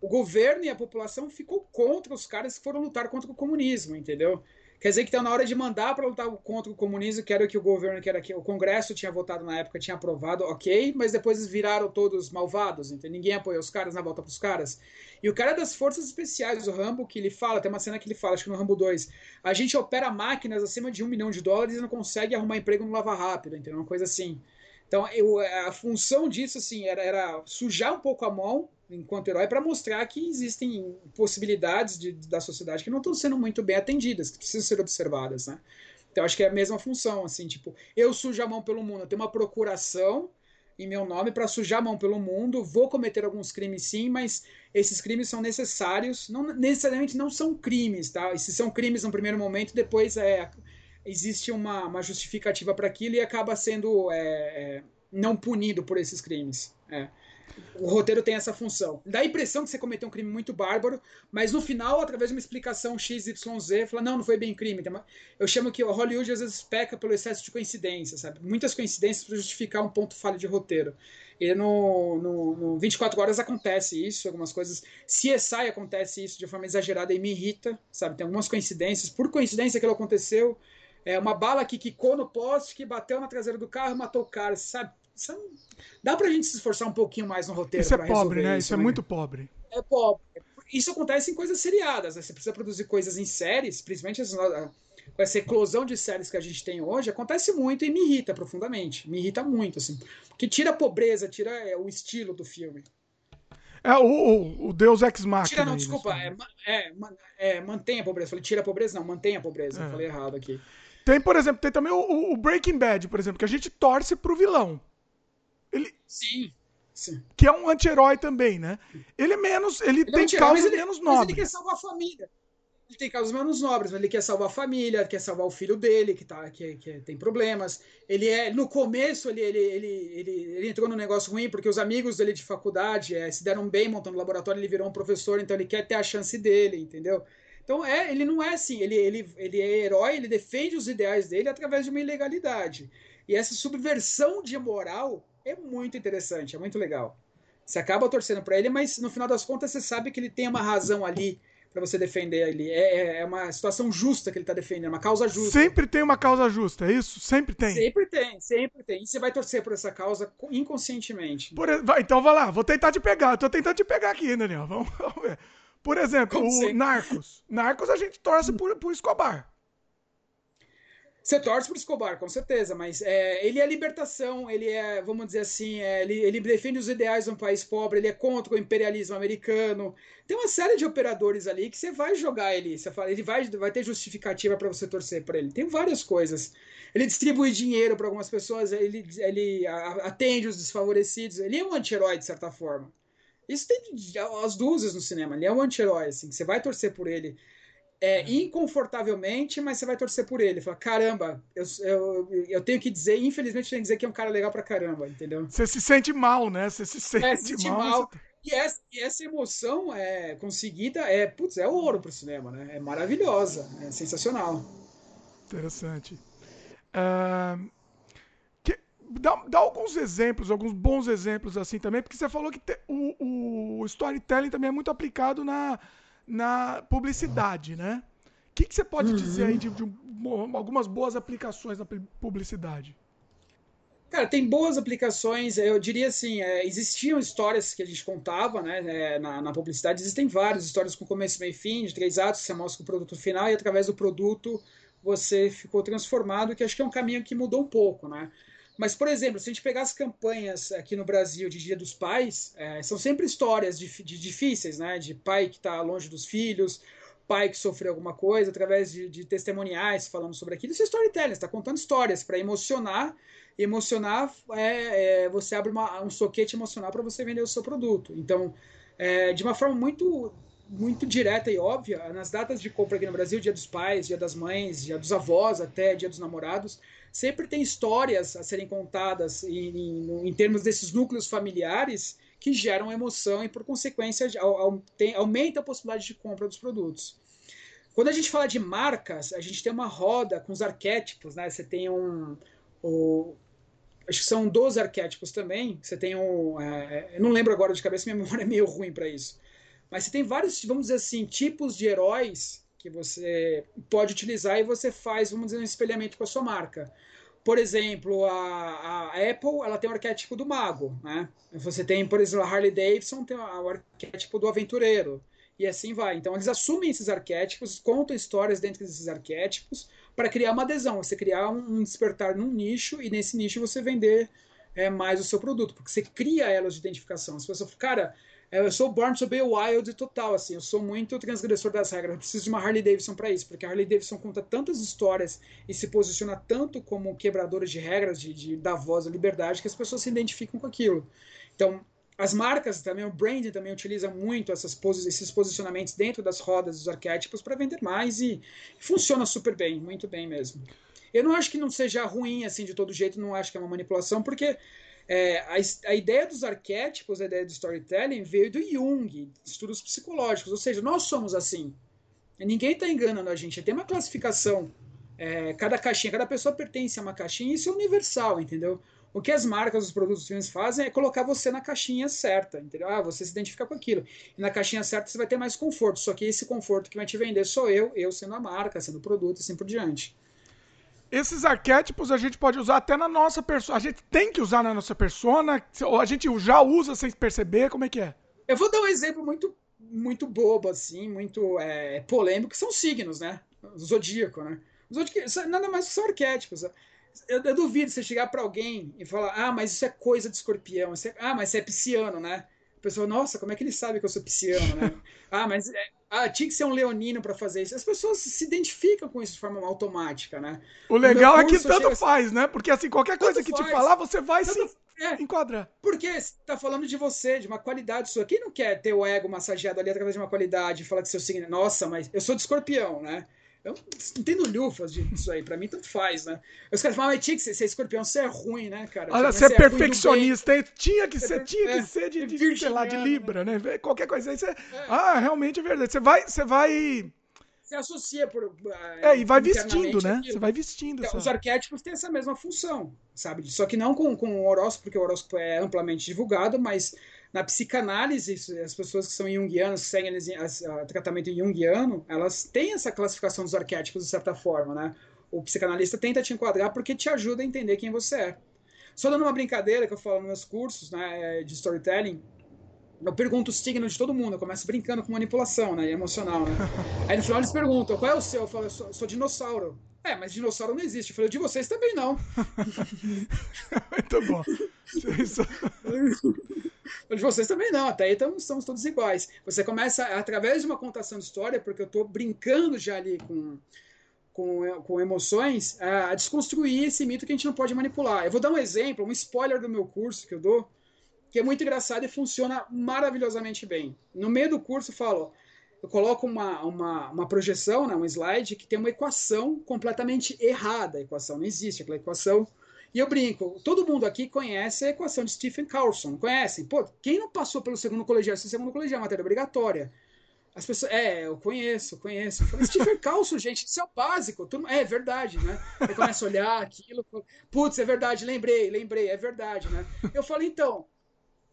o governo e a população ficou contra os caras que foram lutar contra o comunismo, entendeu? Quer dizer que está na hora de mandar para lutar contra o comunismo, que era o que o governo, que era que o Congresso tinha votado na época, tinha aprovado, ok, mas depois eles viraram todos malvados, entendeu? ninguém apoiou os caras na volta para os caras. E o cara das forças especiais, o Rambo, que ele fala, tem uma cena que ele fala, acho que no Rambo 2, a gente opera máquinas acima de um milhão de dólares e não consegue arrumar emprego no Lava Rápido, entendeu? Uma coisa assim. Então, eu, a função disso, assim, era, era sujar um pouco a mão enquanto herói para mostrar que existem possibilidades de, da sociedade que não estão sendo muito bem atendidas, que precisam ser observadas, né? Então acho que é a mesma função, assim, tipo, eu sujo a mão pelo mundo, eu tenho uma procuração em meu nome para sujar a mão pelo mundo, vou cometer alguns crimes sim, mas esses crimes são necessários, não necessariamente não são crimes, tá? E se são crimes no primeiro momento, depois é existe uma, uma justificativa para aquilo e acaba sendo é, é, não punido por esses crimes. É o roteiro tem essa função. Dá a impressão que você cometeu um crime muito bárbaro, mas no final, através de uma explicação XYZ, fala, não, não foi bem crime. Eu chamo que o Hollywood às vezes peca pelo excesso de coincidência, sabe? Muitas coincidências para justificar um ponto falho de roteiro. E no, no, no 24 Horas acontece isso, algumas coisas. CSI acontece isso de forma exagerada e me irrita, sabe? Tem algumas coincidências. Por coincidência aquilo aconteceu. É uma bala que quicou no poste, que bateu na traseira do carro e matou o cara, sabe? Isso é dá pra gente se esforçar um pouquinho mais no roteiro. Isso é pobre, né? Isso, isso é né? muito pobre. É pobre. Isso acontece em coisas seriadas, né? Você precisa produzir coisas em séries, principalmente as, com essa eclosão de séries que a gente tem hoje, acontece muito e me irrita profundamente. Me irrita muito, assim. Porque tira a pobreza, tira é, o estilo do filme. É o, o, o Deus Ex Machina. Tira, não, desculpa. É, é, é, mantém a pobreza. Falei, tira a pobreza, não, mantém a pobreza. É. Falei errado aqui. Tem, por exemplo, tem também o, o, Breaking Bad, por exemplo, que a gente torce pro vilão. Ele... Sim. Sim. Que é um anti-herói também, né? Ele é menos. Ele, ele é tem é causas ele, menos nobres. Mas ele quer salvar a família. Ele tem causas menos nobres, mas ele quer salvar a família, quer salvar o filho dele, que, tá, que, que tem problemas. Ele é. No começo, ele, ele, ele, ele, ele entrou num negócio ruim, porque os amigos dele de faculdade é, se deram bem montando laboratório, ele virou um professor, então ele quer ter a chance dele, entendeu? Então é, ele não é assim, ele, ele, ele é herói, ele defende os ideais dele através de uma ilegalidade. E essa subversão de moral é muito interessante, é muito legal. Você acaba torcendo para ele, mas no final das contas você sabe que ele tem uma razão ali para você defender ali. É, é, é, uma situação justa que ele está defendendo, uma causa justa. Sempre tem uma causa justa, é isso? Sempre tem. Sempre tem, sempre tem. E você vai torcer por essa causa inconscientemente. Por, então vai lá, vou tentar te pegar. Eu tô tentando te pegar aqui, Daniel. Vamos, vamos ver. Por exemplo, Como o sempre. Narcos. Narcos a gente torce por, por Escobar. Você torce pro Escobar, com certeza, mas é, ele é libertação, ele é, vamos dizer assim, é, ele, ele, defende os ideais de um país pobre, ele é contra o imperialismo americano. Tem uma série de operadores ali que você vai jogar ele, você fala, ele vai, vai ter justificativa para você torcer por ele. Tem várias coisas. Ele distribui dinheiro para algumas pessoas, ele, ele atende os desfavorecidos, ele é um anti-herói de certa forma. Isso tem as dúzias no cinema, ele é um anti-herói, assim, você vai torcer por ele é, inconfortavelmente, mas você vai torcer por ele. Fala, caramba, eu, eu, eu tenho que dizer, infelizmente, tenho que dizer que é um cara legal pra caramba, entendeu? Você se sente mal, né? Você se sente, é, se sente mal. mal. Você... E, essa, e essa emoção é conseguida, é, putz, é ouro pro cinema, né? É maravilhosa, é sensacional. Interessante. Uh, que, dá, dá, alguns exemplos, alguns bons exemplos assim também, porque você falou que te, o, o storytelling também é muito aplicado na na publicidade, né? O que, que você pode uhum. dizer aí de, de um, algumas boas aplicações na publicidade? Cara, tem boas aplicações. Eu diria assim, é, existiam histórias que a gente contava né, é, na, na, publicidade. Existem várias histórias com começo, meio e fim, de três atos, você mostra o produto final e através do produto você ficou transformado, que acho que é um caminho que mudou um pouco, né? Mas, por exemplo, se a gente pegar as campanhas aqui no Brasil de Dia dos Pais, é, são sempre histórias de, de, difíceis, né? De pai que está longe dos filhos, pai que sofreu alguma coisa, através de, de testemuniais falando sobre aquilo. Isso é storytelling, está contando histórias para emocionar. Emocionar, é, é, você abre uma, um soquete emocional para você vender o seu produto. Então, é, de uma forma muito muito direta e óbvia, nas datas de compra aqui no Brasil, Dia dos Pais, Dia das Mães, Dia dos Avós, até Dia dos Namorados, sempre tem histórias a serem contadas em, em, em termos desses núcleos familiares que geram emoção e, por consequência, aumenta a possibilidade de compra dos produtos. Quando a gente fala de marcas, a gente tem uma roda com os arquétipos, né? Você tem um. O, acho que são 12 arquétipos também. Você tem um. É, eu não lembro agora de cabeça, minha memória é meio ruim para isso. Mas você tem vários, vamos dizer assim, tipos de heróis que você pode utilizar e você faz, vamos dizer, um espelhamento com a sua marca. Por exemplo, a, a Apple ela tem o arquétipo do mago, né? Você tem, por exemplo, a Harley Davidson tem o arquétipo do aventureiro e assim vai. Então eles assumem esses arquétipos, contam histórias dentro desses arquétipos para criar uma adesão, você criar um, despertar num nicho e nesse nicho você vender é, mais o seu produto, porque você cria elas de identificação. As pessoas, cara, eu sou Born to be Wild total, assim. Eu sou muito transgressor das regras. Eu preciso de uma Harley Davidson para isso, porque a Harley Davidson conta tantas histórias e se posiciona tanto como quebradora de regras, de, de dar voz à liberdade, que as pessoas se identificam com aquilo. Então, as marcas também, o branding também utiliza muito essas posi esses posicionamentos dentro das rodas dos arquétipos para vender mais e funciona super bem, muito bem mesmo. Eu não acho que não seja ruim assim de todo jeito, não acho que é uma manipulação, porque é, a, a, ideia dos arquétipos, a ideia do storytelling veio do Jung, estudos psicológicos, ou seja, nós somos assim. Ninguém está enganando a gente. Tem uma classificação. É, cada caixinha, cada pessoa pertence a uma caixinha, isso é universal, entendeu? O que as marcas, os produtos, os filmes fazem é colocar você na caixinha certa, entendeu? Ah, você se identifica com aquilo. E na caixinha certa você vai ter mais conforto. Só que esse conforto que vai te vender sou eu, eu sendo a marca, sendo o produto, e assim por diante esses arquétipos a gente pode usar até na nossa persona. A gente tem que usar na nossa persona, ou a gente já usa sem perceber, como é que é? Eu vou dar um exemplo muito, muito bobo, assim, muito é, polêmico, que são signos, né? O zodíaco, né? Zodíaco, nada mais que são arquétipos. Eu, eu duvido você chegar para alguém e falar, ah, mas isso é coisa de escorpião. É, ah, mas você é pisciano, né? A pessoa, nossa, como é que ele sabe que eu sou pisciano, né? ah, mas é, ah, tinha que ser um leonino para fazer isso. As pessoas se identificam com isso de forma automática, né? O legal é que tanto faz, assim, né? Porque assim, qualquer coisa que faz. te falar, você vai tanto, se é, enquadrar. Porque tá falando de você, de uma qualidade sua. Quem não quer ter o ego massageado ali através de uma qualidade, falar de seu signo? Nossa, mas eu sou de escorpião, né? Eu não entendo lufas disso aí, pra mim tanto faz, né? Os caras falam, mas tinha que ser, ser escorpião, você é ruim, né, cara? Olha, você é, é perfeccionista, hein? Tinha que ser, tinha que é, ser de, de, sei lá, de Libra, né? Qualquer coisa aí, você... É. Ah, realmente é verdade. Você vai... Você vai... Você associa por. Uh, é, e vai vestindo, né? Aquilo. Você vai vestindo. Então, os arquétipos têm essa mesma função, sabe? Só que não com, com o horóscopo, porque o horóscopo é amplamente divulgado, mas Na psicanálise, as pessoas que são junguianas, seguem o tratamento junguiano, elas têm essa classificação dos arquétipos de certa forma, né? O psicanalista tenta te enquadrar porque te ajuda a entender quem você é. Só dando uma brincadeira que eu falo nos meus cursos né, de storytelling, eu pergunto o signo de todo mundo, eu começo brincando com manipulação, né, emocional, né? Aí no final eles perguntam, qual é o seu? Eu falo, eu sou, sou dinossauro. É, mas dinossauro não existe. Eu falei, de vocês também não. Muito bom. de vocês também não, até aí estamos, estamos todos iguais. Você começa, através de uma contação de história, porque eu estou brincando já ali com, com, com emoções, a desconstruir esse mito que a gente não pode manipular. Eu vou dar um exemplo, um spoiler do meu curso que eu dou, que é muito engraçado e funciona maravilhosamente bem. No meio do curso eu falo, eu coloco uma, uma, uma projeção, né, um slide, que tem uma equação completamente errada. A equação não existe, aquela equação. E eu brinco, todo mundo aqui conhece a equação de Stephen Carlson, conhecem? Pô, quem não passou pelo segundo colegial? Esse segundo colegial é matéria obrigatória. As pessoas, é, eu conheço, conheço. Eu falei, Stephen Carlson, gente, isso é o básico. É, é verdade, né? Aí começa a olhar aquilo, putz, é verdade, lembrei, lembrei, é verdade, né? Eu falei, então,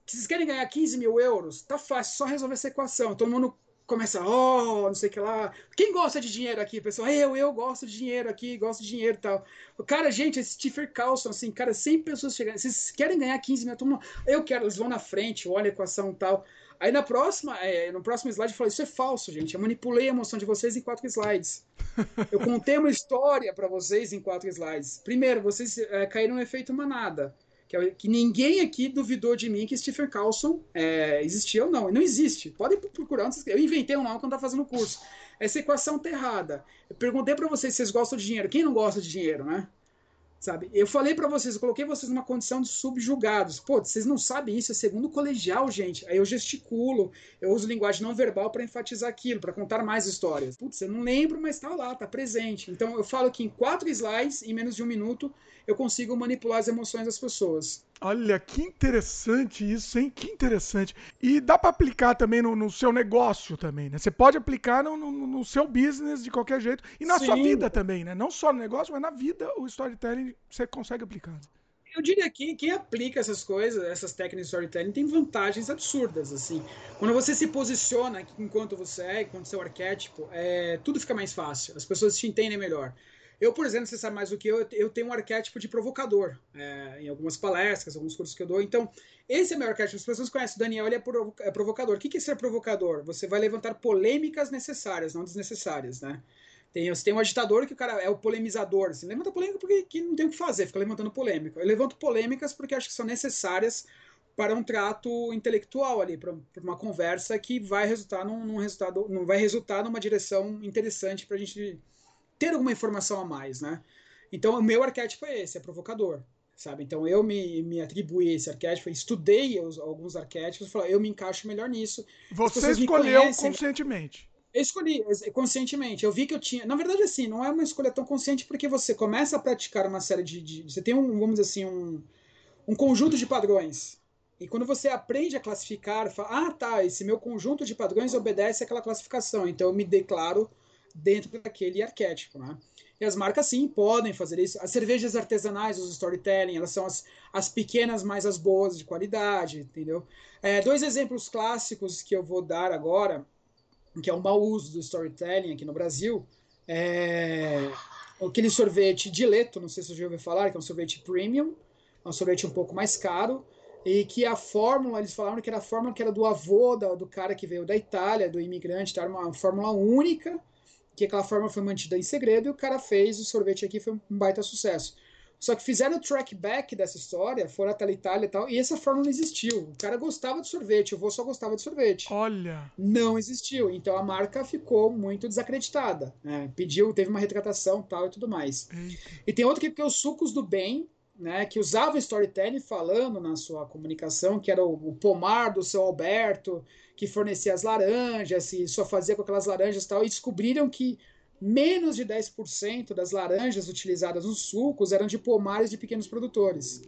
vocês querem ganhar 15 mil euros? Tá fácil, só resolver essa equação. Todo mundo começa, oh, não sei o que lá. Quem gosta de dinheiro aqui, pessoal? Eu, eu gosto de dinheiro aqui, gosto de dinheiro e tal. Cara, gente, esse Stephen Carlson, assim, cara, 100 pessoas chegando. Vocês querem ganhar 15 mil? Eu quero, eles vão na frente, olha a equação e tal. Aí na próxima, é, no próximo slide eu falei, isso é falso, gente. Eu manipulei a emoção de vocês em quatro slides. Eu contei uma história para vocês em quatro slides. Primeiro, vocês é, caíram no efeito manada que, é que ninguém aqui duvidou de mim que Stephen Carlson é, existia ou não. E não existe. Podem procurar. Eu inventei um nome quando estava fazendo o curso. Essa equação tá errada. Eu perguntei para vocês se vocês gostam de dinheiro. Quem não gosta de dinheiro, né? Sabe? Eu falei para vocês, eu coloquei vocês numa condição de subjugados. Pô, vocês não sabem isso, é segundo colegial, gente. Aí eu gesticulo, eu uso linguagem não verbal para enfatizar aquilo, para contar mais histórias. Putz, eu não lembro, mas tá lá, tá presente. Então eu falo que em quatro slides, em menos de um minuto, eu consigo manipular as emoções das pessoas. Olha, que interessante isso, hein? Que interessante. E dá para aplicar também no, no, seu negócio também, né? Você pode aplicar no, no, no, seu business de qualquer jeito. E na Sim. sua vida também, né? Não só no negócio, mas na vida o storytelling você consegue aplicar. Eu diria que quem aplica essas coisas, essas técnicas de storytelling, tem vantagens absurdas, assim. Quando você se posiciona enquanto você é, enquanto seu arquétipo, é, tudo fica mais fácil. As pessoas te entendem melhor. Eu, por exemplo, você sabe mais do que eu, eu tenho um arquétipo de provocador é, em algumas palestras, alguns cursos que eu dou. Então, esse é meu arquétipo. As pessoas conhecem o Daniel, ele é, é provocador. O que é ser provocador? Você vai levantar polêmicas necessárias, não desnecessárias, né? Tem, você tem um agitador que o cara é o polemizador. Assim, levanta polêmica porque que não tem o que fazer, fica levantando polêmica. Eu levanto polêmicas porque acho que são necessárias para um trato intelectual ali, para uma conversa que vai resultar num, num resultado, não vai resultar numa direção interessante para a gente ter alguma informação a mais, né? Então, o meu arquétipo é esse, é provocador, sabe? Então, eu me, me atribuí esse arquétipo, estudei os, alguns arquétipos, falei, eu me encaixo melhor nisso. Você escolheu conhecem, conscientemente. Eu escolhi conscientemente. Eu vi que eu tinha. Na verdade, assim, não é uma escolha tão consciente porque você começa a praticar uma série de. de você tem um, vamos dizer assim, um, um conjunto de padrões. E quando você aprende a classificar, fala, ah, tá, esse meu conjunto de padrões obedece àquela classificação. Então eu me declaro dentro daquele arquétipo, né? E as marcas, sim, podem fazer isso. As cervejas artesanais, os storytelling, elas são as, as pequenas, mais as boas de qualidade, entendeu? É, dois exemplos clássicos que eu vou dar agora, que é um mau uso do storytelling aqui no Brasil, é aquele sorvete dileto, não sei se você já ouviu falar, que é um sorvete premium, é um sorvete um pouco mais caro, e que a fórmula, eles falaram que era a fórmula que era do avô da, do cara que veio da Itália, do imigrante, era uma fórmula única, que aquela forma foi mantida em segredo e o cara fez o sorvete aqui, foi um baita sucesso. Só que fizeram o track back dessa história, foram até a Itália e tal, e essa forma não existiu. O cara gostava de sorvete, o vô só gostava de sorvete. Olha! Não existiu. Então a marca ficou muito desacreditada. Né? Pediu, teve uma retratação tal e tudo mais. Eita. E tem outro que, que é os sucos do bem, né, que usava storytelling falando na sua comunicação, que era o, o, pomar do seu Alberto, que fornecia as laranjas e só fazia com aquelas laranjas e tal, e descobriram que menos de 10% das laranjas utilizadas nos sucos eram de pomares de pequenos produtores.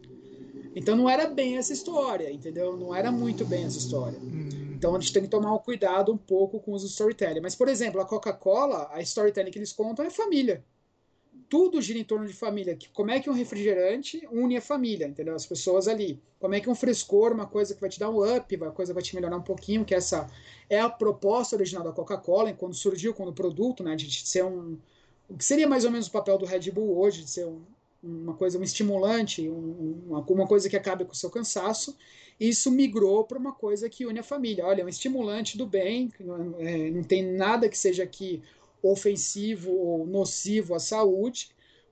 Então não era bem essa história, entendeu? Não era muito bem essa história. Hum. Então a gente tem que tomar um cuidado um pouco com os storytelling. Mas, por exemplo, a Coca-Cola, a storytelling que eles contam é família. Tudo gira em torno de família. Como é que um refrigerante une a família, entendeu? As pessoas ali. Como é que um frescor, uma coisa que vai te dar um up, uma coisa que vai te melhorar um pouquinho, que essa é a proposta original da Coca-Cola, quando surgiu, quando o produto, né, de ser um... O que seria mais ou menos o papel do Red Bull hoje, de ser um, uma coisa, um estimulante, um, uma, uma coisa que acabe com o seu cansaço, isso migrou para uma coisa que une a família. Olha, é um estimulante do bem, não, é, não tem nada que seja aqui ofensivo ou nocivo à saúde,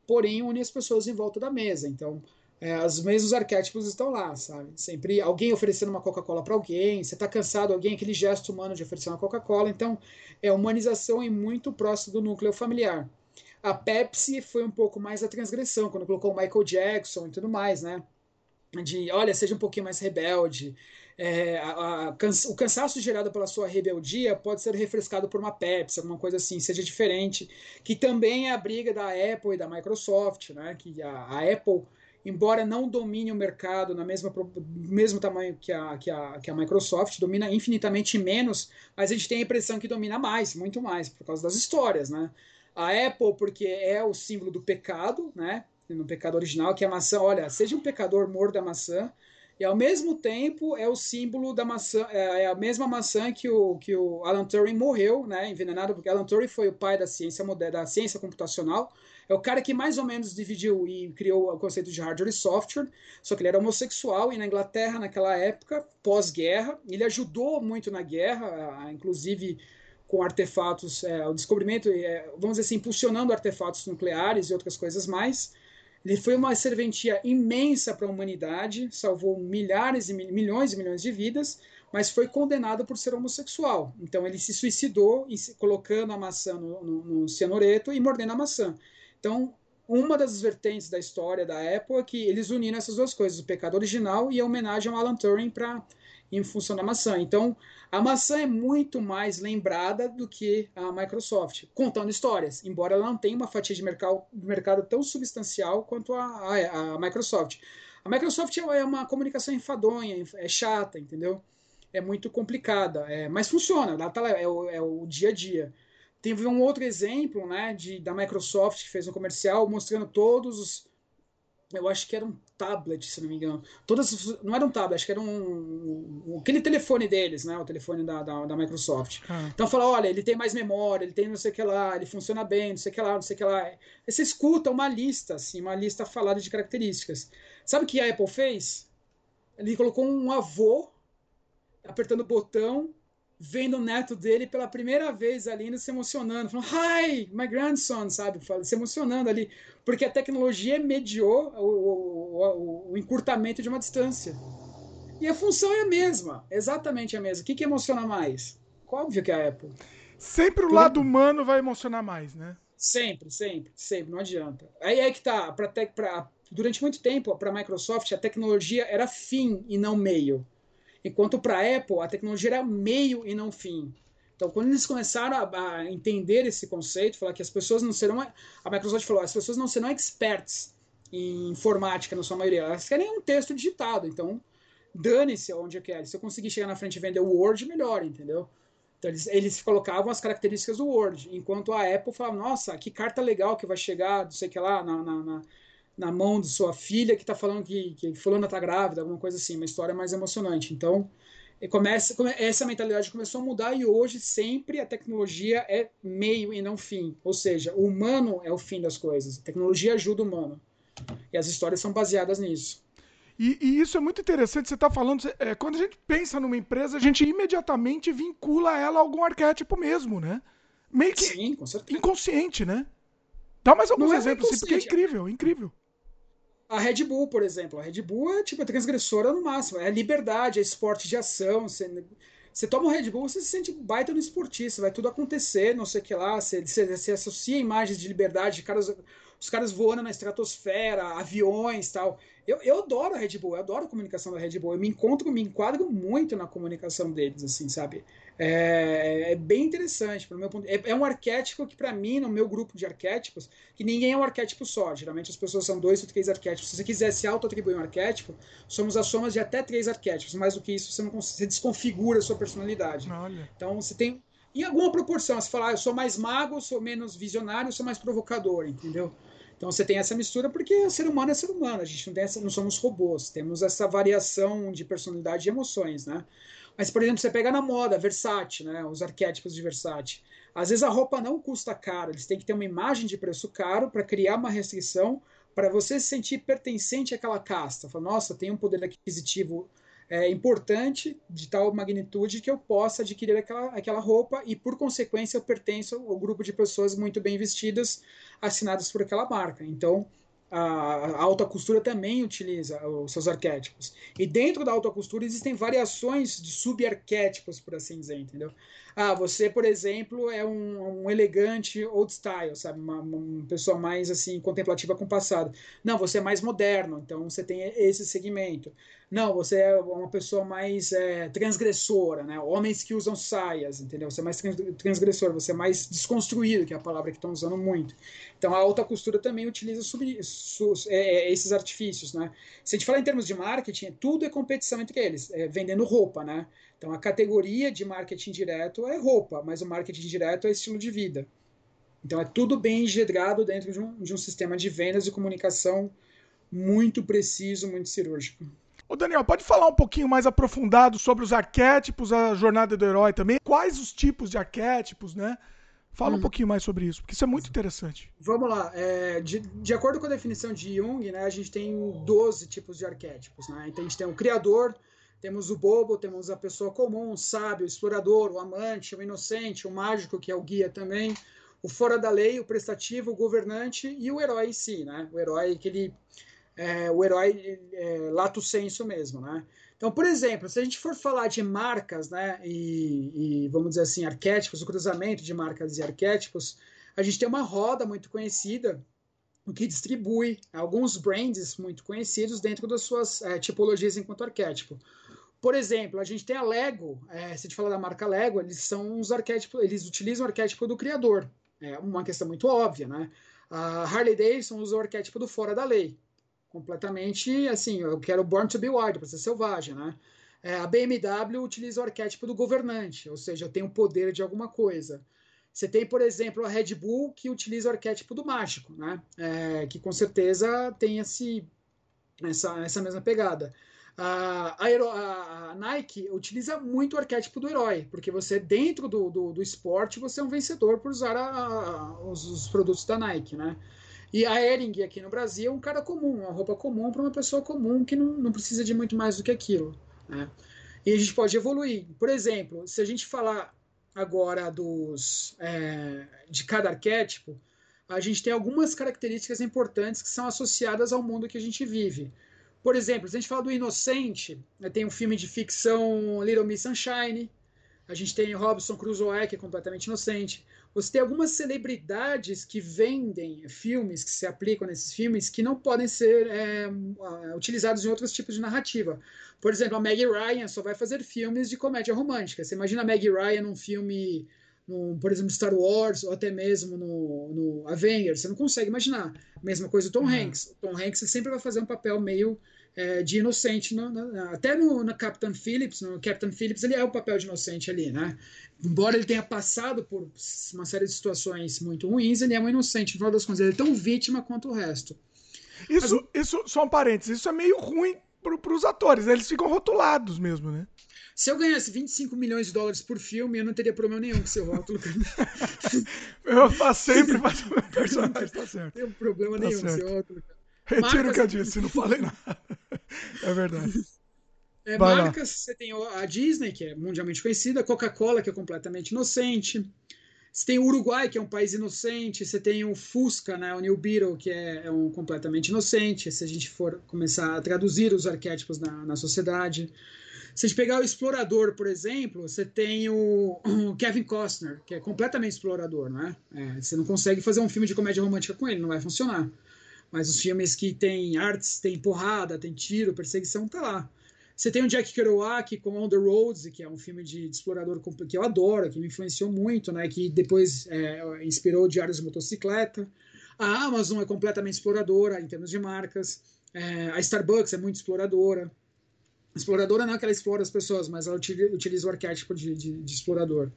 porém une as pessoas em volta da mesa. Então, é, os mesmos arquétipos estão lá, sabe? Sempre alguém oferecendo uma Coca-Cola para alguém, você está cansado, alguém, aquele gesto humano de oferecer uma Coca-Cola. Então, é humanização e muito próximo do núcleo familiar. A Pepsi foi um pouco mais a transgressão, quando colocou o Michael Jackson e tudo mais, né? De, olha, seja um pouquinho mais rebelde, é, a, a, o cansaço gerado pela sua rebeldia pode ser refrescado por uma Pepsi, alguma coisa assim, seja diferente, que também é a briga da Apple e da Microsoft, né? Que a, a Apple, embora não domine o mercado na mesma mesmo tamanho que a, que, a, que a Microsoft, domina infinitamente menos, mas a gente tem a impressão que domina mais, muito mais, por causa das histórias, né? A Apple, porque é o símbolo do pecado, né? No pecado original, que a maçã, olha, seja um pecador, morda a maçã, e ao mesmo tempo é o símbolo da maçã, é, é a mesma maçã que o, que o Alan Turing morreu, né, envenenado, porque Alan Turing foi o pai da ciência moderna, da ciência computacional. É o cara que mais ou menos dividiu e criou o conceito de hardware e software, só que ele era homossexual e na Inglaterra, naquela época, pós-guerra, ele ajudou muito na guerra, inclusive com artefatos, é, o descobrimento, é, vamos dizer assim, impulsionando artefatos nucleares e outras coisas mais. Ele foi uma serventia imensa para a humanidade, salvou milhares e milhões e milhões de vidas, mas foi condenado por ser homossexual. Então ele se suicidou colocando a maçã no, no, no cianureto e mordendo a maçã. Então, uma das vertentes da história da Apple é que eles uniram essas duas coisas, o pecado original e a homenagem ao Alan Turing para em função da maçã. Então, a maçã é muito mais lembrada do que a Microsoft, contando histórias, embora ela não tenha uma fatia de mercado, mercado tão substancial quanto a, a, a Microsoft. A Microsoft é uma comunicação enfadonha, é chata, entendeu? É muito complicada, é, mas funciona, tá, é, o, é o dia a dia. Teve um outro exemplo né, de, da Microsoft que fez um comercial mostrando todos os eu acho que era um tablet, se não me engano. Todas, não era um tablet, acho que era um, um aquele telefone deles, né? O telefone da, da, da Microsoft. Ah. Então fala, olha, ele tem mais memória, ele tem não sei o que lá, ele funciona bem, não sei o que lá, não sei o que lá. Aí você escuta uma lista, assim, uma lista falada de características. Sabe o que a Apple fez? Ele colocou um avô apertando o botão vendo o neto dele pela primeira vez ali, indo se emocionando, falando, hi, my grandson, sabe? Se emocionando ali, porque a tecnologia mediou o, o, o, encurtamento de uma distância. E a função é a mesma, exatamente a mesma. O que, que emociona mais? Óbvio que é a Apple. Sempre o lado humano vai emocionar mais, né? Sempre, sempre, sempre, não adianta. Aí é que tá, pra, pra, durante muito tempo, para a Microsoft, a tecnologia era fim e não meio. Enquanto para a Apple, a tecnologia era meio e não fim. Então, quando eles começaram a, a, entender esse conceito, falar que as pessoas não serão. A Microsoft falou: as pessoas não serão experts em informática, na sua maioria. Elas querem um texto digitado. Então, dane-se onde eu quero. Se eu conseguir chegar na frente e vender o Word, melhor, entendeu? Então, eles, eles colocavam as características do Word. Enquanto a Apple falava: nossa, que carta legal que vai chegar, não sei o que lá, na, na, na na mão de sua filha que está falando que, que fulana está grávida, alguma coisa assim, uma história mais emocionante. Então, começa, essa mentalidade começou a mudar e hoje sempre a tecnologia é meio e não fim. Ou seja, o humano é o fim das coisas. A tecnologia ajuda o humano. E as histórias são baseadas nisso. E, e isso é muito interessante. Você está falando. É, quando a gente pensa numa empresa, a gente imediatamente vincula ela a algum arquétipo mesmo, né? Meio que Sim, inconsciente, né? Dá mais alguns é exemplos, assim, porque é incrível, incrível a Red Bull, por exemplo. A Red Bull é tipo a transgressora no máximo. É liberdade, é esporte de ação. Você, você toma o Red Bull, você se sente baita no esportista, vai tudo acontecer, não sei o que lá. Você, você, você associa imagens de liberdade, de caras, os caras voando na estratosfera, aviões tal. Eu, eu adoro a Red Bull, eu adoro a comunicação da Red Bull. Eu me encontro, me enquadro muito na comunicação deles, assim, sabe? É, é bem interessante, meu ponto. É, é um arquétipo que, para mim, no meu grupo de arquétipos, que ninguém é um arquétipo só. Geralmente as pessoas são dois ou três arquétipos. Se você quiser se auto-atribuir um arquétipo, somos as somas de até três arquétipos. Mais do que isso, você, não, você desconfigura a sua personalidade. Olha. Então você tem. Em alguma proporção, você fala, ah, eu sou mais mago, sou menos visionário, sou mais provocador, entendeu? Então você tem essa mistura porque ser humano é ser humano, a gente não, tem essa, não somos robôs, temos essa variação de personalidade e emoções, né? Mas, por exemplo, você pega na moda, Versace, né? Os arquétipos de Versace. Às vezes a roupa não custa caro, eles têm que ter uma imagem de preço caro para criar uma restrição para você se sentir pertencente àquela casta. Fala, nossa, tem um poder aquisitivo é, importante de tal magnitude que eu possa adquirir aquela, aquela roupa e, por consequência, eu pertenço ao grupo de pessoas muito bem vestidas, assinadas por aquela marca. Então, a alta costura também utiliza os seus arquétipos. E dentro da alta costura existem variações de subarquétipos, por assim dizer, entendeu? Ah, você, por exemplo, é um, um elegante old style, sabe? Uma, uma, pessoa mais assim contemplativa com o passado. Não, você é mais moderno, então você tem esse segmento. Não, você é uma pessoa mais é, transgressora, né? Homens que usam saias, entendeu? Você é mais transgressor, você é mais desconstruído, que é a palavra que estão usando muito. Então a alta costura também utiliza sub, é, é, esses artifícios, né? Se a gente falar em termos de marketing, tudo é competição entre eles, é, vendendo roupa, né? Então a categoria de marketing direto é roupa, mas o marketing direto é estilo de vida. Então é tudo bem engedrado dentro de um, de um sistema de vendas e comunicação muito preciso, muito cirúrgico. Ô Daniel, pode falar um pouquinho mais aprofundado sobre os arquétipos, a jornada do herói também? Quais os tipos de arquétipos, né? Fala hum. um pouquinho mais sobre isso, porque isso é muito interessante. Vamos lá. É, de, de, acordo com a definição de Jung, né, a gente tem 12 tipos de arquétipos. Né? Então a gente tem o criador, temos o bobo, temos a pessoa comum, o sábio, o explorador, o amante, o inocente, o mágico, que é o guia também, o fora da lei, o prestativo, o governante e o herói em si. Né? O herói que ele é, o herói é, lato senso mesmo, né? Então, por exemplo, se a gente for falar de marcas, né, e, e, vamos dizer assim, arquétipos, o cruzamento de marcas e arquétipos, a gente tem uma roda muito conhecida que distribui alguns brands muito conhecidos dentro das suas é, tipologias enquanto arquétipo. Por exemplo, a gente tem a Lego, é, se a gente falar da marca Lego, eles são os arquétipos, eles utilizam o arquétipo do criador. É uma questão muito óbvia, né? A Harley Davidson usa o arquétipo do fora da lei completamente assim, eu quero Born to be Wild, para ser selvagem, né? É, a BMW utiliza o arquétipo do governante, ou seja, eu tenho poder de alguma coisa. Você tem, por exemplo, a Red Bull que utiliza o arquétipo do mágico, né? É, que com certeza tem esse, essa, essa mesma pegada. A, a, a, Nike utiliza muito o arquétipo do herói, porque você, dentro do, do, do esporte, você é um vencedor por usar a, os, os, produtos da Nike, né? E a Ering aqui no Brasil é um cara comum, uma roupa comum para uma pessoa comum que não, não precisa de muito mais do que aquilo. Né? E a gente pode evoluir. Por exemplo, se a gente falar agora dos é, de cada arquétipo, a gente tem algumas características importantes que são associadas ao mundo que a gente vive. Por exemplo, se a gente fala do inocente, né, tem um filme de ficção Little Miss Sunshine, a gente tem Robson Crusoe, que é completamente inocente. Você tem algumas celebridades que vendem filmes, que se aplicam nesses filmes, que não podem ser é, utilizados em outros tipos de narrativa. Por exemplo, a Meg Ryan só vai fazer filmes de comédia romântica. Você imagina a Meg Ryan num filme, no, por exemplo, Star Wars, ou até mesmo no, no Avengers. Você não consegue imaginar. Mesma coisa o Tom uhum. Hanks. O Tom Hanks sempre vai fazer um papel meio é, de inocente. No, no, até no, no Captain Phillips, no Captain Phillips, ele é o papel de inocente ali, né? Embora ele tenha passado por uma série de situações muito ruins, ele é um inocente. No final das contas, ele é tão vítima quanto o resto. Isso, Mas, isso só um parênteses, isso é meio ruim para os atores, eles ficam rotulados mesmo, né? Se eu ganhasse 25 milhões de dólares por filme, eu não teria problema nenhum com seu rótulo. eu faço sempre faço meu personagem, tá certo. Não tem problema tá nenhum com seu rótulo. Retiro o que eu disse, não falei nada. É verdade. É, marcas, lá. você tem a Disney, que é mundialmente conhecida, a Coca-Cola, que é completamente inocente. Você tem o Uruguai, que é um país inocente. Você tem o Fusca, né, o New Beetle, que é, é um completamente inocente. Se a gente for começar a traduzir os arquétipos na, na sociedade. Se a gente pegar o explorador, por exemplo, você tem o, o Kevin Costner, que é completamente explorador, não é? é? Você não consegue fazer um filme de comédia romântica com ele, não vai funcionar. Mas os filmes que tem artes, tem porrada, tem tiro, perseguição, tá lá. Você tem o Jack Kerouac com On the Roads, que é um filme de, de explorador que eu adoro, que me influenciou muito, né? Que depois é, inspirou Diários de Motocicleta. A Amazon é completamente exploradora em termos de marcas. É, a Starbucks é muito exploradora. Exploradora não é que ela explora as pessoas, mas ela utiliza o arquétipo de, de, de explorador.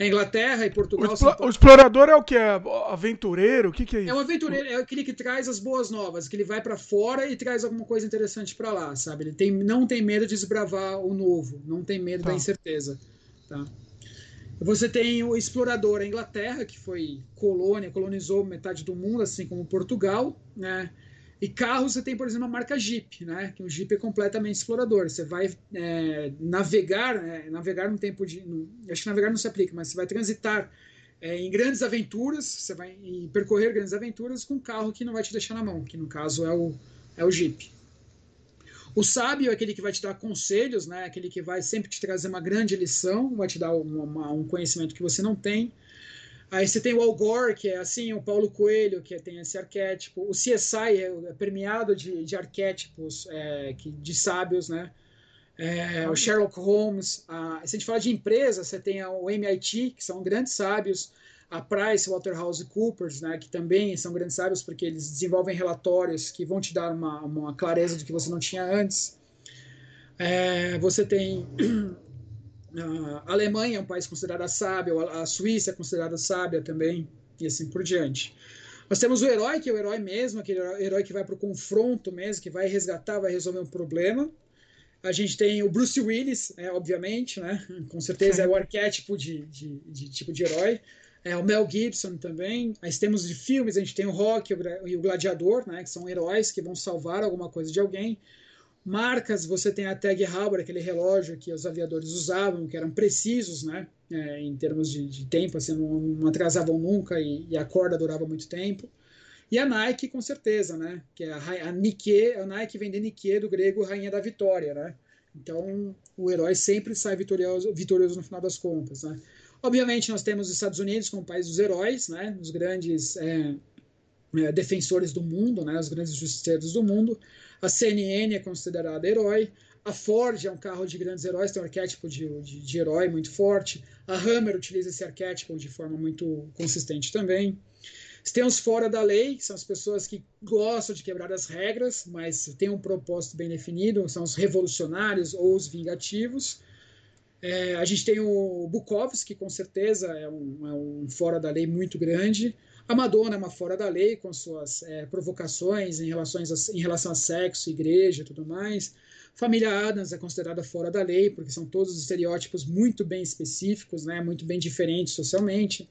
A Inglaterra e Portugal. O, explo o explorador é o que? É aventureiro? O que, que é isso? É um aventureiro, é aquele que traz as boas novas, que ele vai para fora e traz alguma coisa interessante para lá, sabe? Ele tem, não tem medo de desbravar o novo, não tem medo tá. da incerteza. Tá? Você tem o explorador, a Inglaterra, que foi colônia, colonizou metade do mundo, assim como Portugal, né? E carros, você tem, por exemplo, a marca Jeep, né? Que o Jeep é completamente explorador. Você vai é, navegar, né? navegar no tempo de. No, acho que navegar não se aplica, mas você vai transitar é, em grandes aventuras, você vai percorrer grandes aventuras com um carro que não vai te deixar na mão, que no caso é o, é o Jeep. O sábio é aquele que vai te dar conselhos, né? Aquele que vai sempre te trazer uma grande lição, vai te dar uma, um conhecimento que você não tem. Aí você tem o Al Gore, que é assim, o Paulo Coelho, que tem esse arquétipo. O CSI é, é permeado de, de arquétipos é, que, de sábios, né? É, o Sherlock Holmes. A, se a gente falar de empresa, você tem o MIT, que são grandes sábios. A Price, Waterhouse Coopers, né, que também são grandes sábios porque eles desenvolvem relatórios que vão te dar uma, uma clareza do que você não tinha antes. É, você tem a Alemanha é um país considerado sábio, a Suíça é considerada sábia também, e assim por diante. Nós temos o herói, que é o herói mesmo, aquele herói que vai para o confronto mesmo, que vai resgatar, vai resolver um problema. A gente tem o Bruce Willis, é, obviamente, né? com certeza é o arquétipo de, de, de tipo de herói. É, o Mel Gibson também. Aí temos de filmes, a gente tem o Rock e o Gladiador, né? que são heróis que vão salvar alguma coisa de alguém. Marcas, você tem a Tag Heuer, aquele relógio que os aviadores usavam, que eram precisos, né? É, em termos de, de, tempo, assim, não, não atrasavam nunca e, e, a corda durava muito tempo. E a Nike, com certeza, né? Que é a, a Nike, a Nike vem de Nike, do grego Rainha da Vitória, né? Então, o herói sempre sai vitorioso, vitorioso no final das contas, né? Obviamente, nós temos os Estados Unidos como país dos heróis, né? Os grandes é, é, defensores do mundo, né? Os grandes justiceiros do mundo. A CNN é considerada herói. A Ford é um carro de grandes heróis, tem um arquétipo de, de, de herói muito forte. A Hammer utiliza esse arquétipo de forma muito consistente também. Tem os fora da lei, que são as pessoas que gostam de quebrar as regras, mas têm um propósito bem definido, são os revolucionários ou os vingativos. É, a gente tem o Bukowski, que com certeza é um, é um fora da lei muito grande. A Madonna é uma fora da lei com suas é, provocações em, relações a, em relação a sexo, igreja e tudo mais. Família Adams é considerada fora da lei, porque são todos estereótipos muito bem específicos, né, muito bem diferentes socialmente.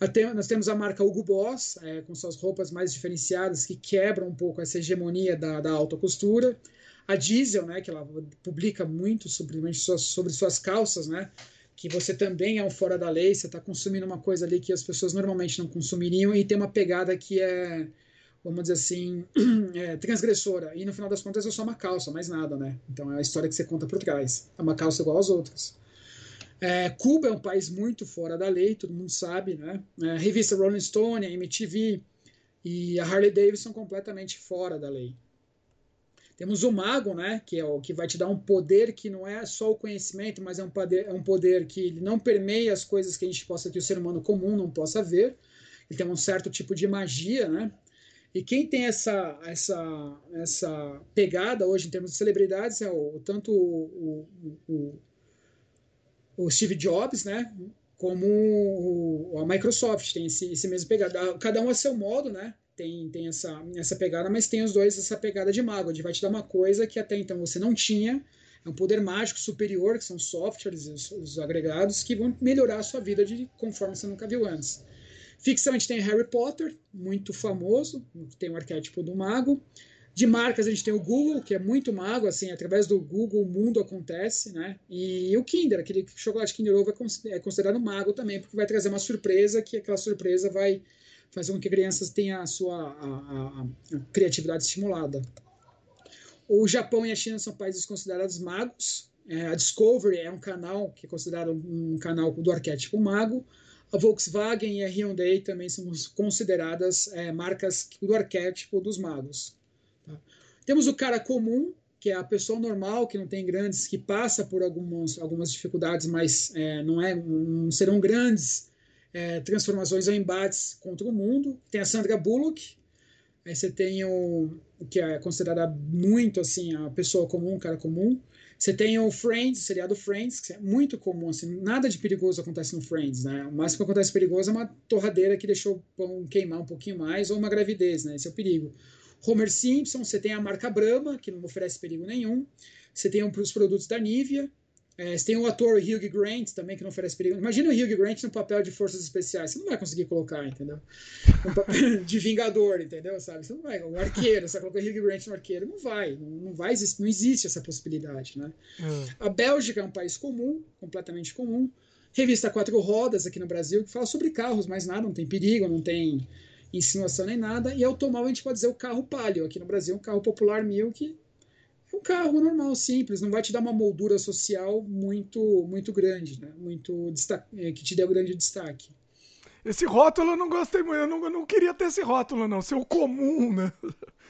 Até, nós temos a marca Hugo Boss, é, com suas roupas mais diferenciadas, que quebram um pouco essa hegemonia da, da alta costura. A Diesel, né, que ela publica muito sobre, sobre suas calças, né, que você também é um fora da lei, você está consumindo uma coisa ali que as pessoas normalmente não consumiriam e tem uma pegada que é, vamos dizer assim, é, transgressora. E no final das contas é só uma calça, mais nada, né? Então é a história que você conta por trás. É uma calça igual às outras. É, Cuba é um país muito fora da lei, todo mundo sabe, né? É, a revista Rolling Stone, a MTV e a Harley Davidson completamente fora da lei. Temos o mago, né, que é o que vai te dar um poder que não é só o conhecimento, mas é um poder, é um poder que não permeia as coisas que a gente possa que o ser humano comum não possa ver. Ele tem um certo tipo de magia, né? E quem tem essa essa essa pegada hoje em termos de celebridades é o tanto o, o, o, o Steve Jobs, né? Como a Microsoft tem esse, esse mesmo pegada. Cada um a seu modo, né? Tem, tem essa, essa pegada, mas tem os dois essa pegada de mago, de vai te dar uma coisa que até então você não tinha, é um poder mágico superior, que são softwares, os, os agregados, que vão melhorar a sua vida de conforme você nunca viu antes. Ficção a gente tem Harry Potter, muito famoso, tem o arquétipo do mago. De marcas a gente tem o Google, que é muito mago, assim, através do Google o mundo acontece, né? E o Kinder, aquele chocolate Kinder Ovo é, é considerado mago também, porque vai trazer uma surpresa, que aquela surpresa vai fazer com que crianças tenham a sua a, a, a criatividade estimulada. O Japão e a China são países considerados magos. É, a Discovery é um canal que é considerado um canal do arquétipo mago. A Volkswagen e a Hyundai também são consideradas é, marcas do arquétipo dos magos. Tá? Temos o cara comum, que é a pessoa normal, que não tem grandes, que passa por algumas, algumas dificuldades, mas é, não, é, não serão grandes é, transformações ou embates contra o mundo. Tem a Sandra Bullock, aí você tem o, que é considerada muito assim a pessoa comum, cara comum. Você tem o Friends, o seriado Friends, que é muito comum, assim, nada de perigoso acontece no Friends, né? O máximo que acontece perigoso é uma torradeira que deixou o pão queimar um pouquinho mais, ou uma gravidez, né? Esse é o perigo. Homer Simpson, você tem a marca Brahma, que não oferece perigo nenhum. Você tem os produtos da Nivea, é, você tem o ator Hugh Grant também, que não oferece perigo. Imagina o Hugh Grant no papel de forças especiais. Você não vai conseguir colocar, entendeu? de vingador, entendeu? Sabe? Você não vai. O arqueiro, você colocar Hugh Grant no arqueiro. Não vai. Não, não, vai não existe essa possibilidade, né? Hum. A Bélgica é um país comum, completamente comum. Revista Quatro Rodas aqui no Brasil, que fala sobre carros, mas nada, não tem perigo, não tem insinuação nem nada. E automóvel a gente pode dizer o carro Palio. Aqui no Brasil, um carro popular mil que um carro normal, simples, não vai te dar uma moldura social muito muito grande, né? muito é, que te dê um grande destaque. Esse rótulo eu não gostei muito, eu não, eu não queria ter esse rótulo, não, ser o comum, né?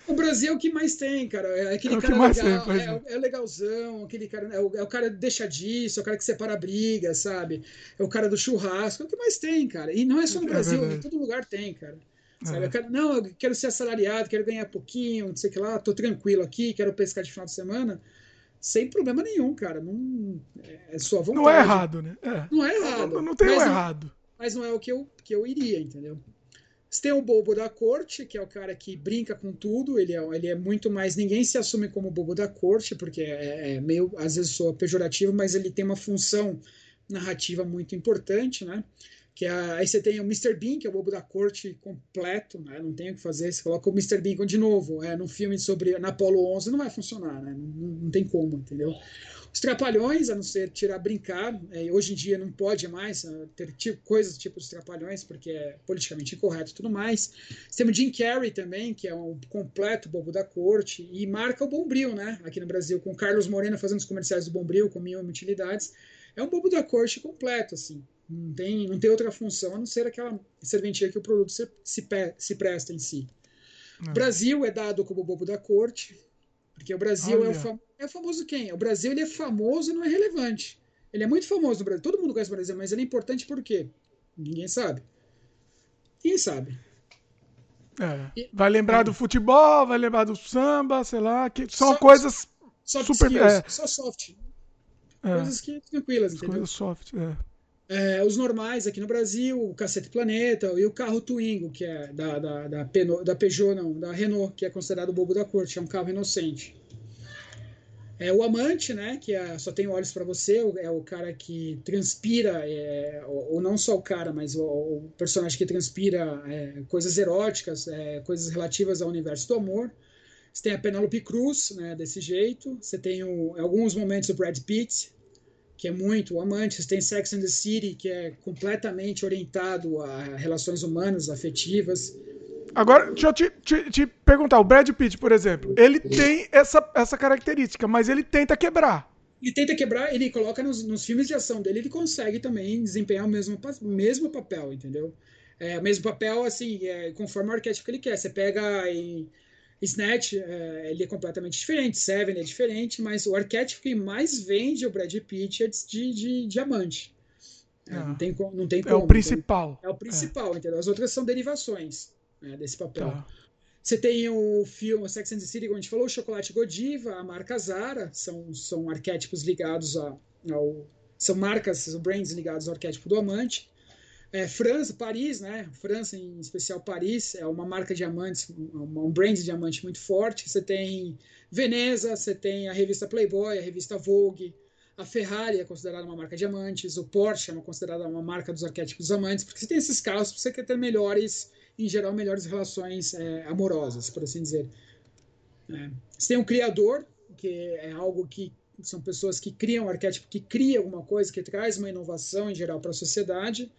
O Brasil é o que mais tem, cara. É aquele é cara legal, tem, é, é, legalzão, aquele cara. É o, é o cara deixa disso, é o cara que separa a briga, sabe? É o cara do churrasco, é o que mais tem, cara. E não é só no é Brasil, em todo lugar tem, cara. Sabe? Eu quero, não, eu quero ser assalariado, quero ganhar pouquinho, não sei o que lá, tô tranquilo aqui, quero pescar de final de semana. Sem problema nenhum, cara. Não, é sua vontade. Não é errado, né? É. Não é errado. Não, não tem errado. Mas não é o que eu, que eu iria, entendeu? Você tem o bobo da corte, que é o cara que brinca com tudo, ele é, ele é muito mais. Ninguém se assume como bobo da corte, porque é, é meio, às vezes, sou pejorativo, mas ele tem uma função narrativa muito importante, né? Que é, aí você tem o Mr. Bean, que é o bobo da corte completo, né? não tem o que fazer, você coloca o Mr. Bean de novo, é, num filme sobre na Apollo 11 não vai funcionar, né? não, não tem como, entendeu? Os trapalhões, a não ser tirar brincar, é, hoje em dia não pode mais uh, ter tipo, coisas tipo os trapalhões, porque é politicamente incorreto e tudo mais. Você tem o Jim Carrey também, que é um completo bobo da corte, e marca o Bombril, né? Aqui no Brasil, com Carlos Moreno fazendo os comerciais do Bombril, com mil utilidades. É um bobo da corte completo, assim. Não tem, não tem outra função a não ser aquela serventia que o produto se, se, se presta em si. O Brasil é dado como bobo da corte, porque o Brasil é o, é o, famoso quem? O Brasil ele é famoso e não é relevante. Ele é muito famoso no Brasil. Todo mundo conhece o Brasil, mas ele é importante por quê? Ninguém sabe. Quem sabe? É. Vai lembrar do futebol, vai lembrar do samba, sei lá, que são coisas soft super. Skills, é. Só soft. É. Coisas que tranquilas, entendeu? Coisas soft, é. É, os normais aqui no Brasil, o Cacete Planeta e o carro Twingo, que é da, da, da, Peugeot, da Peugeot, não, da Renault, que é considerado o bobo da corte, é um carro inocente. É o amante, né, que é, só tem olhos para você, é o cara que transpira, é, ou, ou, não só o cara, mas o, o personagem que transpira é, coisas eróticas, é, coisas relativas ao universo do amor. Você tem a Penelope Cruz, né, desse jeito. Você tem o, alguns momentos o Brad Pitt, que é muito amantes, tem Sex and the City, que é completamente orientado a relações humanas, afetivas. Agora, deixa eu te, te, te, perguntar, o Brad Pitt, por exemplo, ele tem essa, essa característica, mas ele tenta quebrar. Ele tenta quebrar, ele coloca nos, nos filmes de ação dele, ele consegue também desempenhar o mesmo, mesmo papel, entendeu? É, o mesmo papel, assim, é, conforme o arquétipo que ele quer. Você pega em Snatch, é, ele é completamente diferente, Seven é diferente, mas o arquétipo que mais vende o Brad Pitt é de, de diamante. É, não, tem, não tem como. É o principal. Então, é o principal, é. entendeu? As outras são derivações né, desse papel. Tá. Você tem o filme Sex and the City, como a gente falou, o Chocolate Godiva, a marca Zara, são, são arquétipos ligados a, ao. São marcas, são brands ligados ao arquétipo do amante. É, França, Paris, né? França, em especial Paris, é uma marca de diamantes, um, um brand de diamante muito forte. Você tem Veneza, você tem a revista Playboy, a revista Vogue, a Ferrari é considerada uma marca de diamantes, o Porsche é considerada uma marca dos arquétipos dos amantes, porque você tem esses carros você quer ter melhores, em geral, melhores relações é, amorosas, por assim dizer. É. Você tem o criador, que é algo que são pessoas que criam um arquétipo, que cria alguma coisa, que traz uma inovação em geral para a sociedade.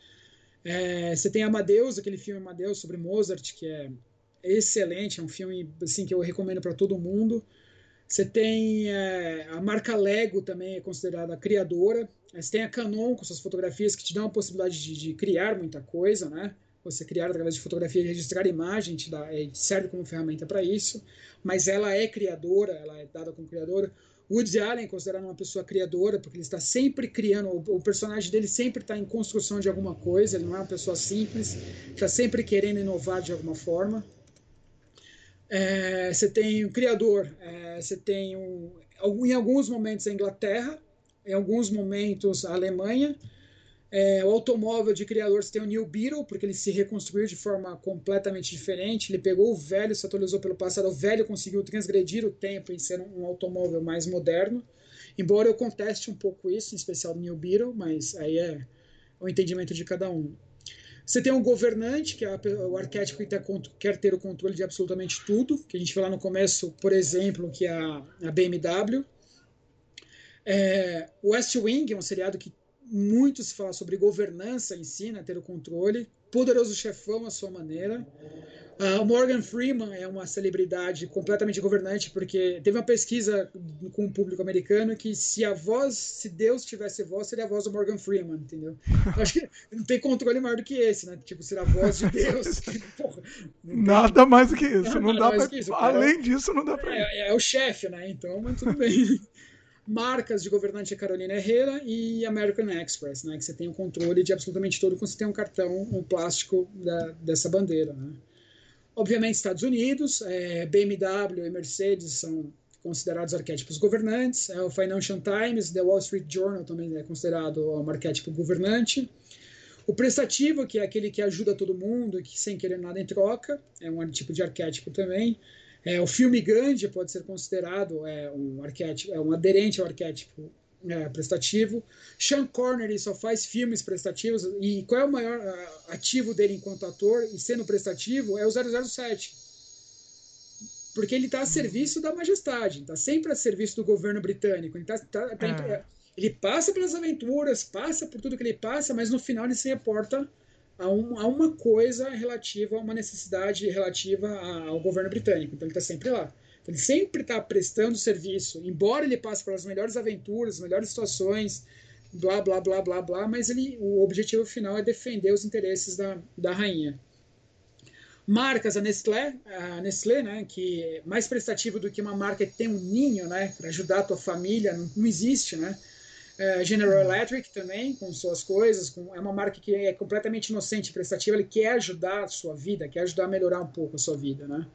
É, você tem Amadeus, aquele filme Amadeus sobre Mozart, que é excelente, é um filme assim que eu recomendo para todo mundo. Você tem é, a marca Lego também é considerada criadora. Você tem a Canon com suas fotografias que te dão a possibilidade de, de criar muita coisa, né? Você criar através de fotografia e registrar imagem te dá, é, serve como ferramenta para isso. Mas ela é criadora, ela é dada como criadora. Woody Allen considerado uma pessoa criadora, porque ele está sempre criando, o, personagem dele sempre está em construção de alguma coisa, ele não é uma pessoa simples, está sempre querendo inovar de alguma forma. É, você tem o criador, é, você tem um, em alguns momentos a Inglaterra, em alguns momentos a Alemanha. É, o automóvel de criador você tem o New Beetle, porque ele se reconstruiu de forma completamente diferente. Ele pegou o velho, se atualizou pelo passado. O velho conseguiu transgredir o tempo em ser um, um automóvel mais moderno. Embora eu conteste um pouco isso, em especial do New Beetle, mas aí é o entendimento de cada um. Você tem um governante, que é o arquétipo que quer ter o controle de absolutamente tudo, que a gente viu lá no começo, por exemplo, que é a, a BMW. É, West Wing é um seriado que muito se fala sobre governança em si, né, ter o controle. Poderoso Chefão, à sua maneira. Uh, Morgan Freeman é uma celebridade completamente governante, porque teve uma pesquisa com o público americano que se a voz, se Deus tivesse voz, seria a voz do Morgan Freeman, entendeu? Acho que não tem controle maior do que esse, né? Tipo, ser a voz de Deus. Porra, Nada mais do que isso. Não, não dá pra... Isso, Além é, disso, não dá pra. É, é o chefe, né? Então, mas tudo bem. Marcas de governante é Carolina Herrera e American Express, né? Que você tem o controle de absolutamente tudo quando você tem um cartão, um plástico da, dessa bandeira, né? Obviamente, Estados Unidos, é, BMW e Mercedes são considerados arquétipos governantes. É, o Financial Times, The Wall Street Journal também é considerado um arquétipo governante. O prestativo, que é aquele que ajuda todo mundo, que sem querer nada em troca, é um tipo de arquétipo também. É, o filme Gandhi pode ser considerado é, um arquétipo, é um aderente ao arquétipo é, prestativo. Sean Connery só faz filmes prestativos. E qual é o maior ativo dele enquanto ator e sendo prestativo? É o 007. Porque ele está a serviço da majestade, está sempre a serviço do governo britânico. Ele, tá, tá, tá é. ele passa pelas aventuras, passa por tudo que ele passa, mas no final ele se reporta a, um, a uma coisa relativa, a uma necessidade relativa ao governo britânico. Então ele está sempre lá. Ele sempre está prestando serviço, embora ele passe pelas melhores aventuras, melhores situações, blá, blá, blá, blá, blá, mas ele, o objetivo final é defender os interesses da, da rainha. Marcas, a Nestlé, a Nestlé, né, que é mais prestativo do que uma marca que tem um ninho, né, para ajudar a tua família, não, não existe, né? É, General Electric também, com suas coisas, com, é uma marca que é completamente inocente prestativa, ele quer ajudar a sua vida, quer ajudar a melhorar um pouco a sua vida, né?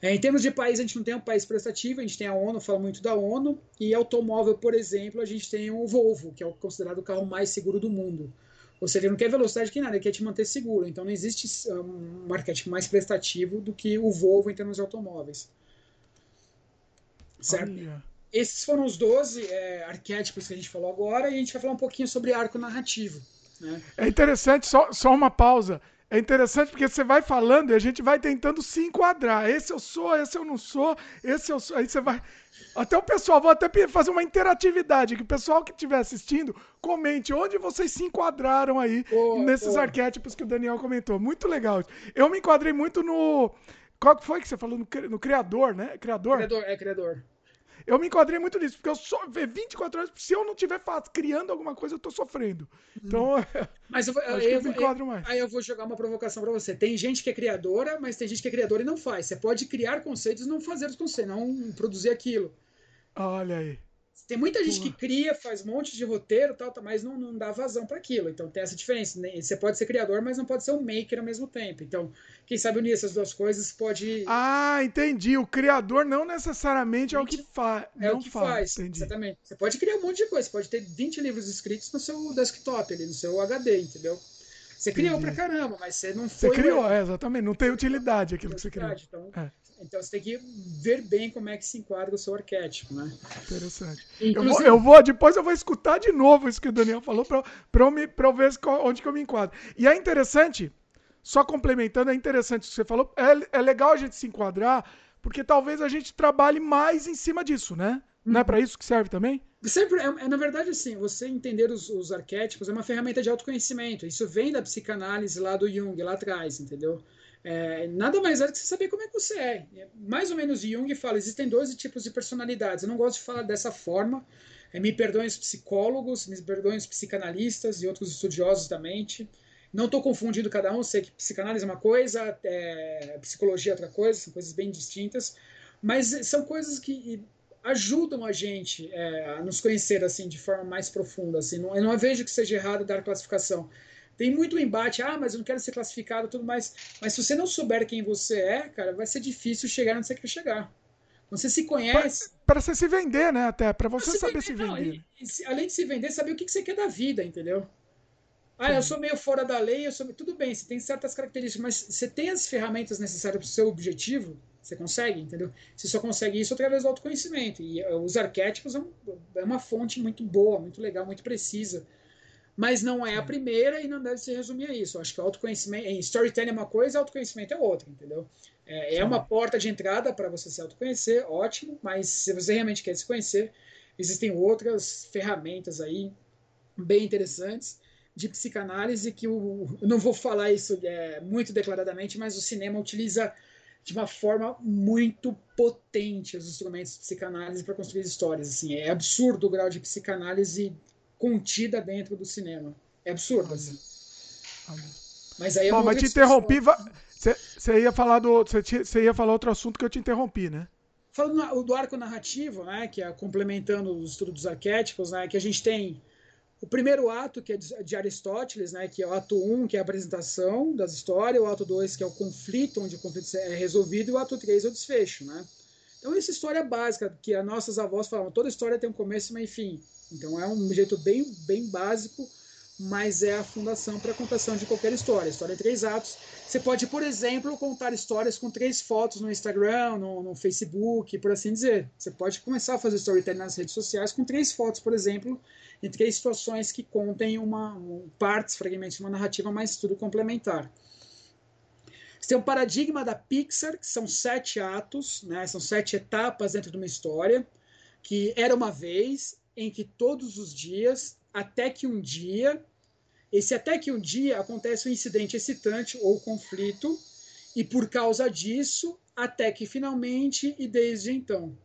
É, em termos de país, a gente não tem um país prestativo, a gente tem a ONU, fala muito da ONU, e automóvel, por exemplo, a gente tem o Volvo, que é considerado o carro mais seguro do mundo. Ou seja, ele não quer velocidade que nada, ele quer te manter seguro. Então não existe um arquétipo mais prestativo do que o Volvo em termos de automóveis. Certo? Olha. Esses foram os 12 é, arquétipos que a gente falou agora, e a gente vai falar um pouquinho sobre arco narrativo. Né? É interessante, só, só uma pausa. É interessante porque você vai falando e a gente vai tentando se enquadrar. Esse eu sou, esse eu não sou, esse eu sou. Aí você vai. Até o pessoal, vou até fazer uma interatividade, que o pessoal que estiver assistindo, comente onde vocês se enquadraram aí nesses arquétipos que o Daniel comentou. Muito legal. Eu me enquadrei muito no. Qual foi que você falou? No, no criador, né? Criador? Criador, é criador. Eu me enquadrei muito nisso, porque eu só 24 horas, se eu não estiver criando alguma coisa, eu tô sofrendo. Então, mas eu, vou, eu, eu, me enquadro mais. Aí eu vou jogar uma provocação para você. Tem gente que é criadora, mas tem gente que é criadora e não faz. Você pode criar conceitos e não fazer os conceitos, não produzir aquilo. Olha aí. Tem muita gente que cria, faz um monte de roteiro, tal, tal mas não, não dá vazão para aquilo. Então tem essa diferença. Você pode ser criador, mas não pode ser um maker ao mesmo tempo. Então, quem sabe unir essas duas coisas pode. Ah, entendi. O criador não necessariamente é o que faz. É o que faz. faz exatamente. Você pode criar um monte de coisa. Você pode ter 20 livros escritos no seu desktop, ali, no seu HD, entendeu? Você criou entendi. pra caramba, mas você não foi. Você criou, é, exatamente. Não tem utilidade aquilo que você criou. Então, é. Então você tem que ver bem como é que se enquadra o seu arquétipo, né? Interessante. Eu vou, eu vou, depois eu vou escutar de novo isso que o Daniel falou para eu, me, eu ver onde que eu me enquadro. E é interessante, só complementando, é interessante isso que você falou, é, é legal a gente se enquadrar, porque talvez a gente trabalhe mais em cima disso, né? Não é para isso que serve também? Sempre, é, é, na verdade, assim, você entender os, os, arquétipos é uma ferramenta de autoconhecimento. Isso vem da psicanálise lá do Jung, lá atrás, entendeu? É, nada mais é do que você saber como é que você é. Mais ou menos Jung fala, existem 12 tipos de personalidades. Eu não gosto de falar dessa forma. É, me perdoem os psicólogos, me perdoem os psicanalistas e outros estudiosos da mente. Não estou confundindo cada um, sei que psicanálise é uma coisa, é, psicologia é outra coisa, são coisas bem distintas, mas são coisas que ajudam a gente é, a nos conhecer assim de forma mais profunda. Assim. Não, eu não vejo que seja errado dar classificação Tem muito embate, ah, mas eu não quero ser classificado tudo mais. Mas se você não souber quem você é, cara, vai ser difícil chegar onde você quer chegar. Você se conhece. Para você se vender, né? Até, para você saber se vender. Se vender. Não, e, e, além de se vender, saber o que, que você quer da vida, entendeu? Ah, eu sou meio fora da lei, eu sou. Tudo bem, você tem certas características, mas você tem as ferramentas necessárias para o seu objetivo, você consegue, entendeu? Você só consegue isso através do autoconhecimento. E eh, os arquétipos é uma fonte muito boa, muito legal, muito precisa. Mas não é a primeira e não deve se resumir a isso. Eu acho que autoconhecimento. Em storytelling é uma coisa, autoconhecimento é outra, entendeu? É, é uma porta de entrada para você se autoconhecer, ótimo, mas se você realmente quer se conhecer, existem outras ferramentas aí bem interessantes de psicanálise que o, eu não vou falar isso é, muito declaradamente, mas o cinema utiliza de uma forma muito potente os instrumentos de psicanálise para construir histórias. Assim, é absurdo o grau de psicanálise contida dentro do cinema. É absurdo. Assim. Mas aí é Bom, mas te interrompi. Você ia falar do. Você ia falar outro assunto que eu te interrompi, né? Falando do arco narrativo, né, que é complementando o estudo dos arquétipos, né, que a gente tem o primeiro ato, que é de Aristóteles, né, que é o ato 1, um, que é a apresentação das histórias, o ato 2, que é o conflito, onde o conflito é resolvido, e o ato 3 é o desfecho. Né? Então, essa história básica, que as nossas avós falavam, toda história tem um começo, meio e fim. Então, é um jeito bem, bem básico, mas é a fundação para a contação de qualquer história. História em três atos. Você pode, por exemplo, contar histórias com três fotos no Instagram, no, no Facebook, por assim dizer. Você pode começar a fazer storytelling nas redes sociais com três fotos, por exemplo, em três situações que contem uma, um, partes, fragmentos de uma narrativa, mas tudo complementar. Você tem o um paradigma da Pixar, que são sete atos, né, são sete etapas dentro de uma história, que era uma vez, em que todos os dias, até que um dia, esse até que um dia acontece um incidente excitante ou conflito, e por causa disso, até que finalmente e desde então.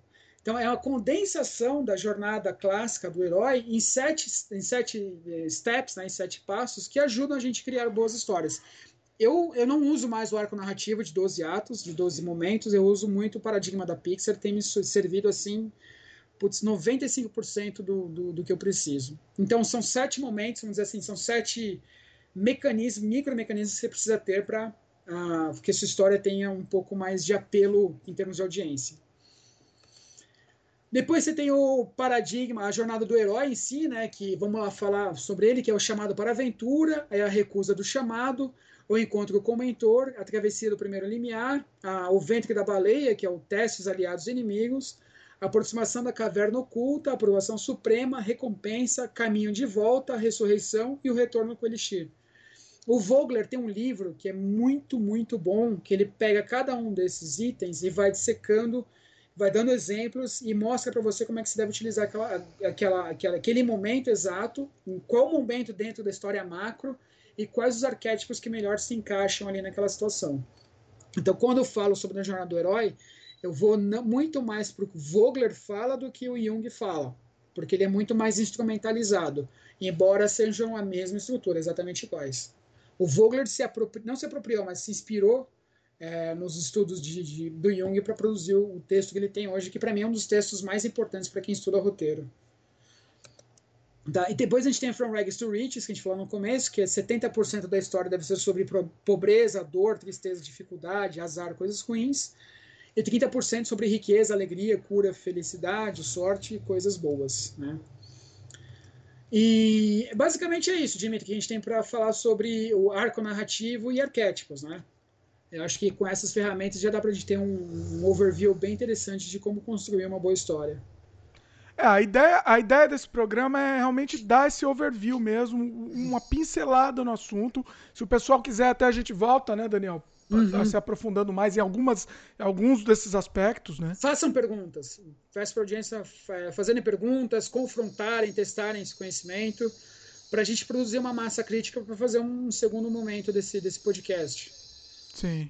Então, é uma condensação da jornada clássica do herói em sete, em sete eh, steps, né, em sete passos, que ajudam a gente a criar boas histórias. Eu, eu não uso mais o arco narrativo de 12 atos, de 12 momentos, eu uso muito o paradigma da Pixar, tem me servido assim, putz, 95% do, do, do que eu preciso. Então, são sete momentos, vamos dizer assim, são sete mecanismos, micromecanismos que você precisa ter para uh, ah, que a sua história tenha um pouco mais de apelo em termos de audiência. Depois você tem o paradigma, a jornada do herói em si, né? Que vamos lá falar sobre ele, que é o chamado para a aventura, é a recusa do chamado, o encontro com o mentor, a travessia do primeiro limiar, a, o ventre da baleia, que é o teste dos aliados e inimigos, a aproximação da caverna oculta, a aprovação suprema, recompensa, caminho de volta, ressurreição e o retorno com o elixir. O Vogler tem um livro que é muito, muito bom, que ele pega cada um desses itens e vai dissecando vai dando exemplos e mostra para você como é que você deve utilizar aquela, aquela, aquela, aquele momento exato, em qual momento dentro da história macro e quais os arquétipos que melhor se encaixam ali naquela situação. Então, quando eu falo sobre a jornada do herói, eu vou muito mais para o Vogler fala do que o Jung fala, porque ele é muito mais instrumentalizado, embora sejam a mesma estrutura, exatamente iguais. O Vogler se não se apropriou, mas se inspirou é, nos estudos de, de do Jung para produzir o texto que ele tem hoje, que para mim é um dos textos mais importantes para quem estuda roteiro. E depois a gente tem From Rags to Riches, que a gente falou no começo, que é 70% da história deve ser sobre pobreza, dor, tristeza, dificuldade, azar, coisas ruins. E 30% sobre riqueza, alegria, cura, felicidade, sorte e coisas boas. Né? E basicamente é isso, Dimitri, que a gente tem para falar sobre o arco narrativo e arquétipos. Né? Eu acho que com essas ferramentas já dá para a gente ter um, um, overview bem interessante de como construir uma boa história. É, a ideia, a ideia desse programa é realmente dar esse overview mesmo, uma pincelada no assunto. Se o pessoal quiser, até a gente volta, né, Daniel? Uhum. Se aprofundando mais em algumas, alguns desses aspectos, né? Façam perguntas. Peço para a audiência fazerem perguntas, confrontarem, testarem esse conhecimento, para a gente produzir uma massa crítica para fazer um segundo momento desse, desse podcast. Sim.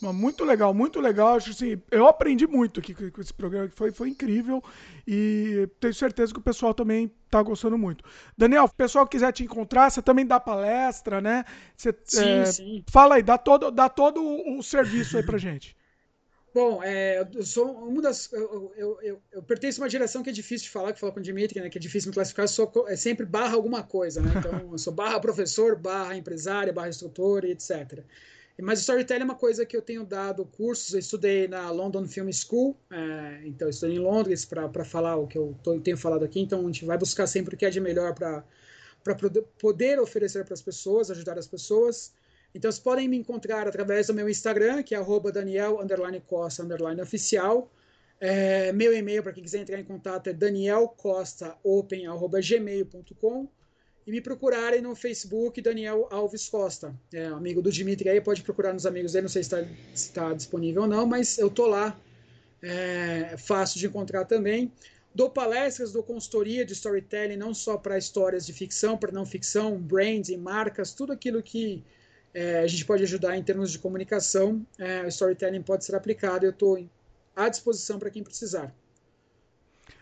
Muito legal, muito legal. Acho assim, eu aprendi muito aqui com esse programa, foi, foi incrível. E tenho certeza que o pessoal também está gostando muito. Daniel, o pessoal quiser te encontrar, você também dá palestra, né? Você, sim, é, sim. Fala aí, dá todo, dá todo o serviço aí pra gente. Bom, é, eu sou uma das. Eu, eu, eu, eu, pertenço a uma geração que é difícil de falar, que falou com o Dimitri, né, que é difícil me classificar, eu sou é sempre barra alguma coisa, né? Então, eu sou barra professor, barra empresária, barra instrutor e etc. Mas storytelling é uma coisa que eu tenho dado cursos, eu estudei na London Film School, é, então estudei em Londres para falar o que eu tô, tenho falado aqui, então a gente vai buscar sempre o que é de melhor para poder oferecer para as pessoas, ajudar as pessoas. Então, vocês podem me encontrar através do meu Instagram, que é Daniel Costa oficial. É, meu e-mail, para quem quiser entrar em contato, é danielcostaopen.gmail.com e me procurarem no Facebook Daniel Alves Costa. É, amigo do Dimitri aí, pode procurar nos amigos dele, não sei se está, se está disponível ou não, mas eu tô lá. É fácil de encontrar também. Dou palestras, dou consultoria de storytelling, não só para histórias de ficção, para não ficção, brands e marcas, tudo aquilo que é, a gente pode ajudar em termos de comunicação, é, storytelling pode ser aplicado. Eu estou à disposição para quem precisar.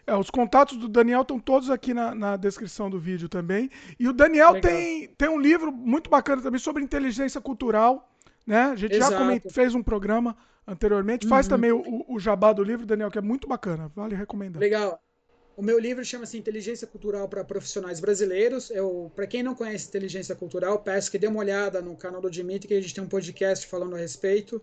É, os contatos do Daniel estão todos aqui na, na, descrição do vídeo também. E o Daniel tem, tem um livro muito bacana também sobre inteligência cultural. Né? A gente Exato. já fez um programa anteriormente. Uhum. Faz também o, o, jabá do livro, Daniel, que é muito bacana. Vale recomendar. Legal. O meu livro chama-se Inteligência Cultural para Profissionais Brasileiros. Eu, para quem não conhece inteligência cultural, peço que dê uma olhada no canal do Dimitri, que a gente tem um podcast falando a respeito.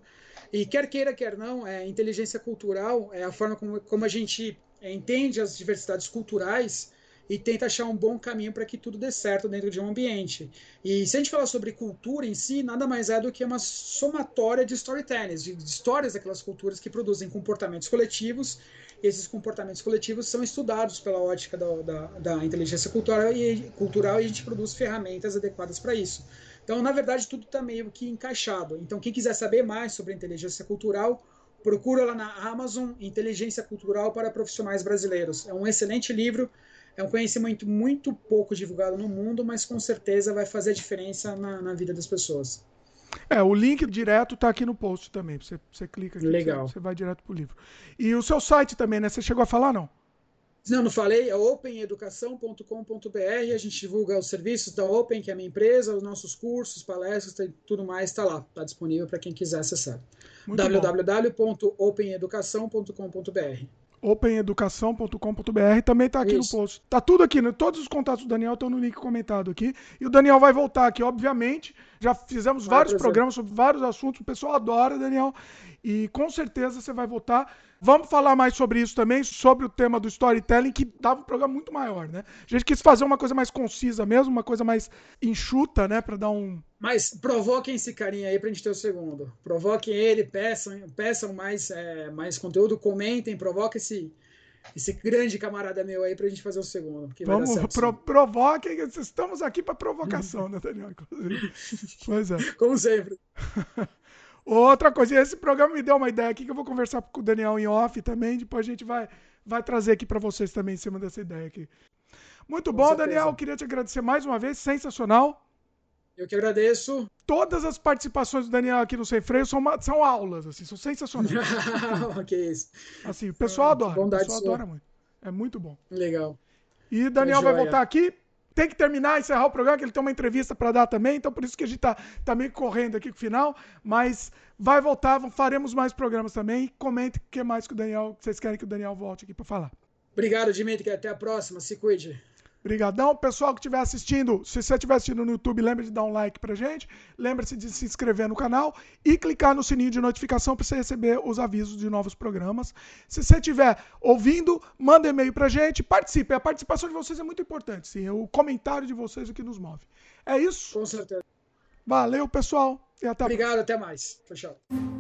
E quer queira, quer não, é, inteligência cultural é a forma como, como a gente entende as diversidades culturais e tenta achar um bom caminho para que tudo dê certo dentro de um ambiente. E se a gente falar sobre cultura em si, nada mais é do que uma somatória de storytelling, de, de histórias daquelas culturas que produzem comportamentos coletivos esses comportamentos coletivos são estudados pela ótica da, da, da inteligência cultural e, cultural e a gente produz ferramentas adequadas para isso. Então, na verdade, tudo está meio que encaixado. Então, quem quiser saber mais sobre inteligência cultural, procura lá na Amazon Inteligência Cultural para Profissionais Brasileiros. É um excelente livro, é um conhecimento muito pouco divulgado no mundo, mas com certeza vai fazer diferença na, na vida das pessoas. É, o link direto tá aqui no post também. Você, você clica aqui, Legal. Você, você vai direto pro livro. E o seu site também, né? Você chegou a falar, não? Não, não falei, é openeducação.com.br, a gente divulga os serviços da Open, que é a minha empresa, os nossos cursos, palestras, tudo mais está lá, está disponível para quem quiser acessar. www.openeducação.com.br openeducação.com.br também está aqui Isso. no post. Tá tudo aqui, né? todos os contatos do Daniel estão no link comentado aqui. E o Daniel vai voltar aqui, obviamente. Já fizemos vai, vários programas sobre vários assuntos, o pessoal adora, Daniel. E com certeza você vai voltar. Vamos falar mais sobre isso também, sobre o tema do storytelling, que dava um programa muito maior, né? A gente quis fazer uma coisa mais concisa mesmo, uma coisa mais enxuta, né? Para dar um. Mas provoquem esse carinha aí pra gente ter o segundo. Provoquem ele, peçam, peçam mais, é, mais conteúdo, comentem, provoquem esse, esse grande camarada meu aí pra gente fazer o segundo. Vamos, pro, provoquem, estamos aqui para provocação, né, Daniel? pois é. Como sempre. Outra coisa, esse programa me deu uma ideia aqui que eu vou conversar com o Daniel em off também, depois a gente vai, vai trazer aqui para vocês também em cima dessa ideia aqui. Muito com bom, certeza. Daniel, queria te agradecer mais uma vez, sensacional. Eu que agradeço. Todas as participações do Daniel aqui no Sem Freio são, são aulas, assim, são sensacionais. que isso. Assim, o pessoal adora, o pessoal adora muito. É muito bom. Legal. E Daniel vai voltar aqui tem que terminar, encerrar o programa, que ele tem uma entrevista para dar também, então por isso que a gente está tá meio correndo aqui com o final, mas vai voltar, faremos mais programas também. Comente o que mais que o Daniel, vocês querem que o Daniel volte aqui para falar. Obrigado, Dimitri, até a próxima, se cuide. Obrigadão, pessoal que estiver assistindo. Se você estiver assistindo no YouTube, lembre de dar um like pra gente. Lembre-se de se inscrever no canal e clicar no sininho de notificação para você receber os avisos de novos programas. Se você estiver ouvindo, manda e-mail pra gente, participe. A participação de vocês é muito importante, sim. O comentário de vocês é o que nos move. É isso? Com certeza. Valeu, pessoal. E até Obrigado, até mais. Tchau, tchau.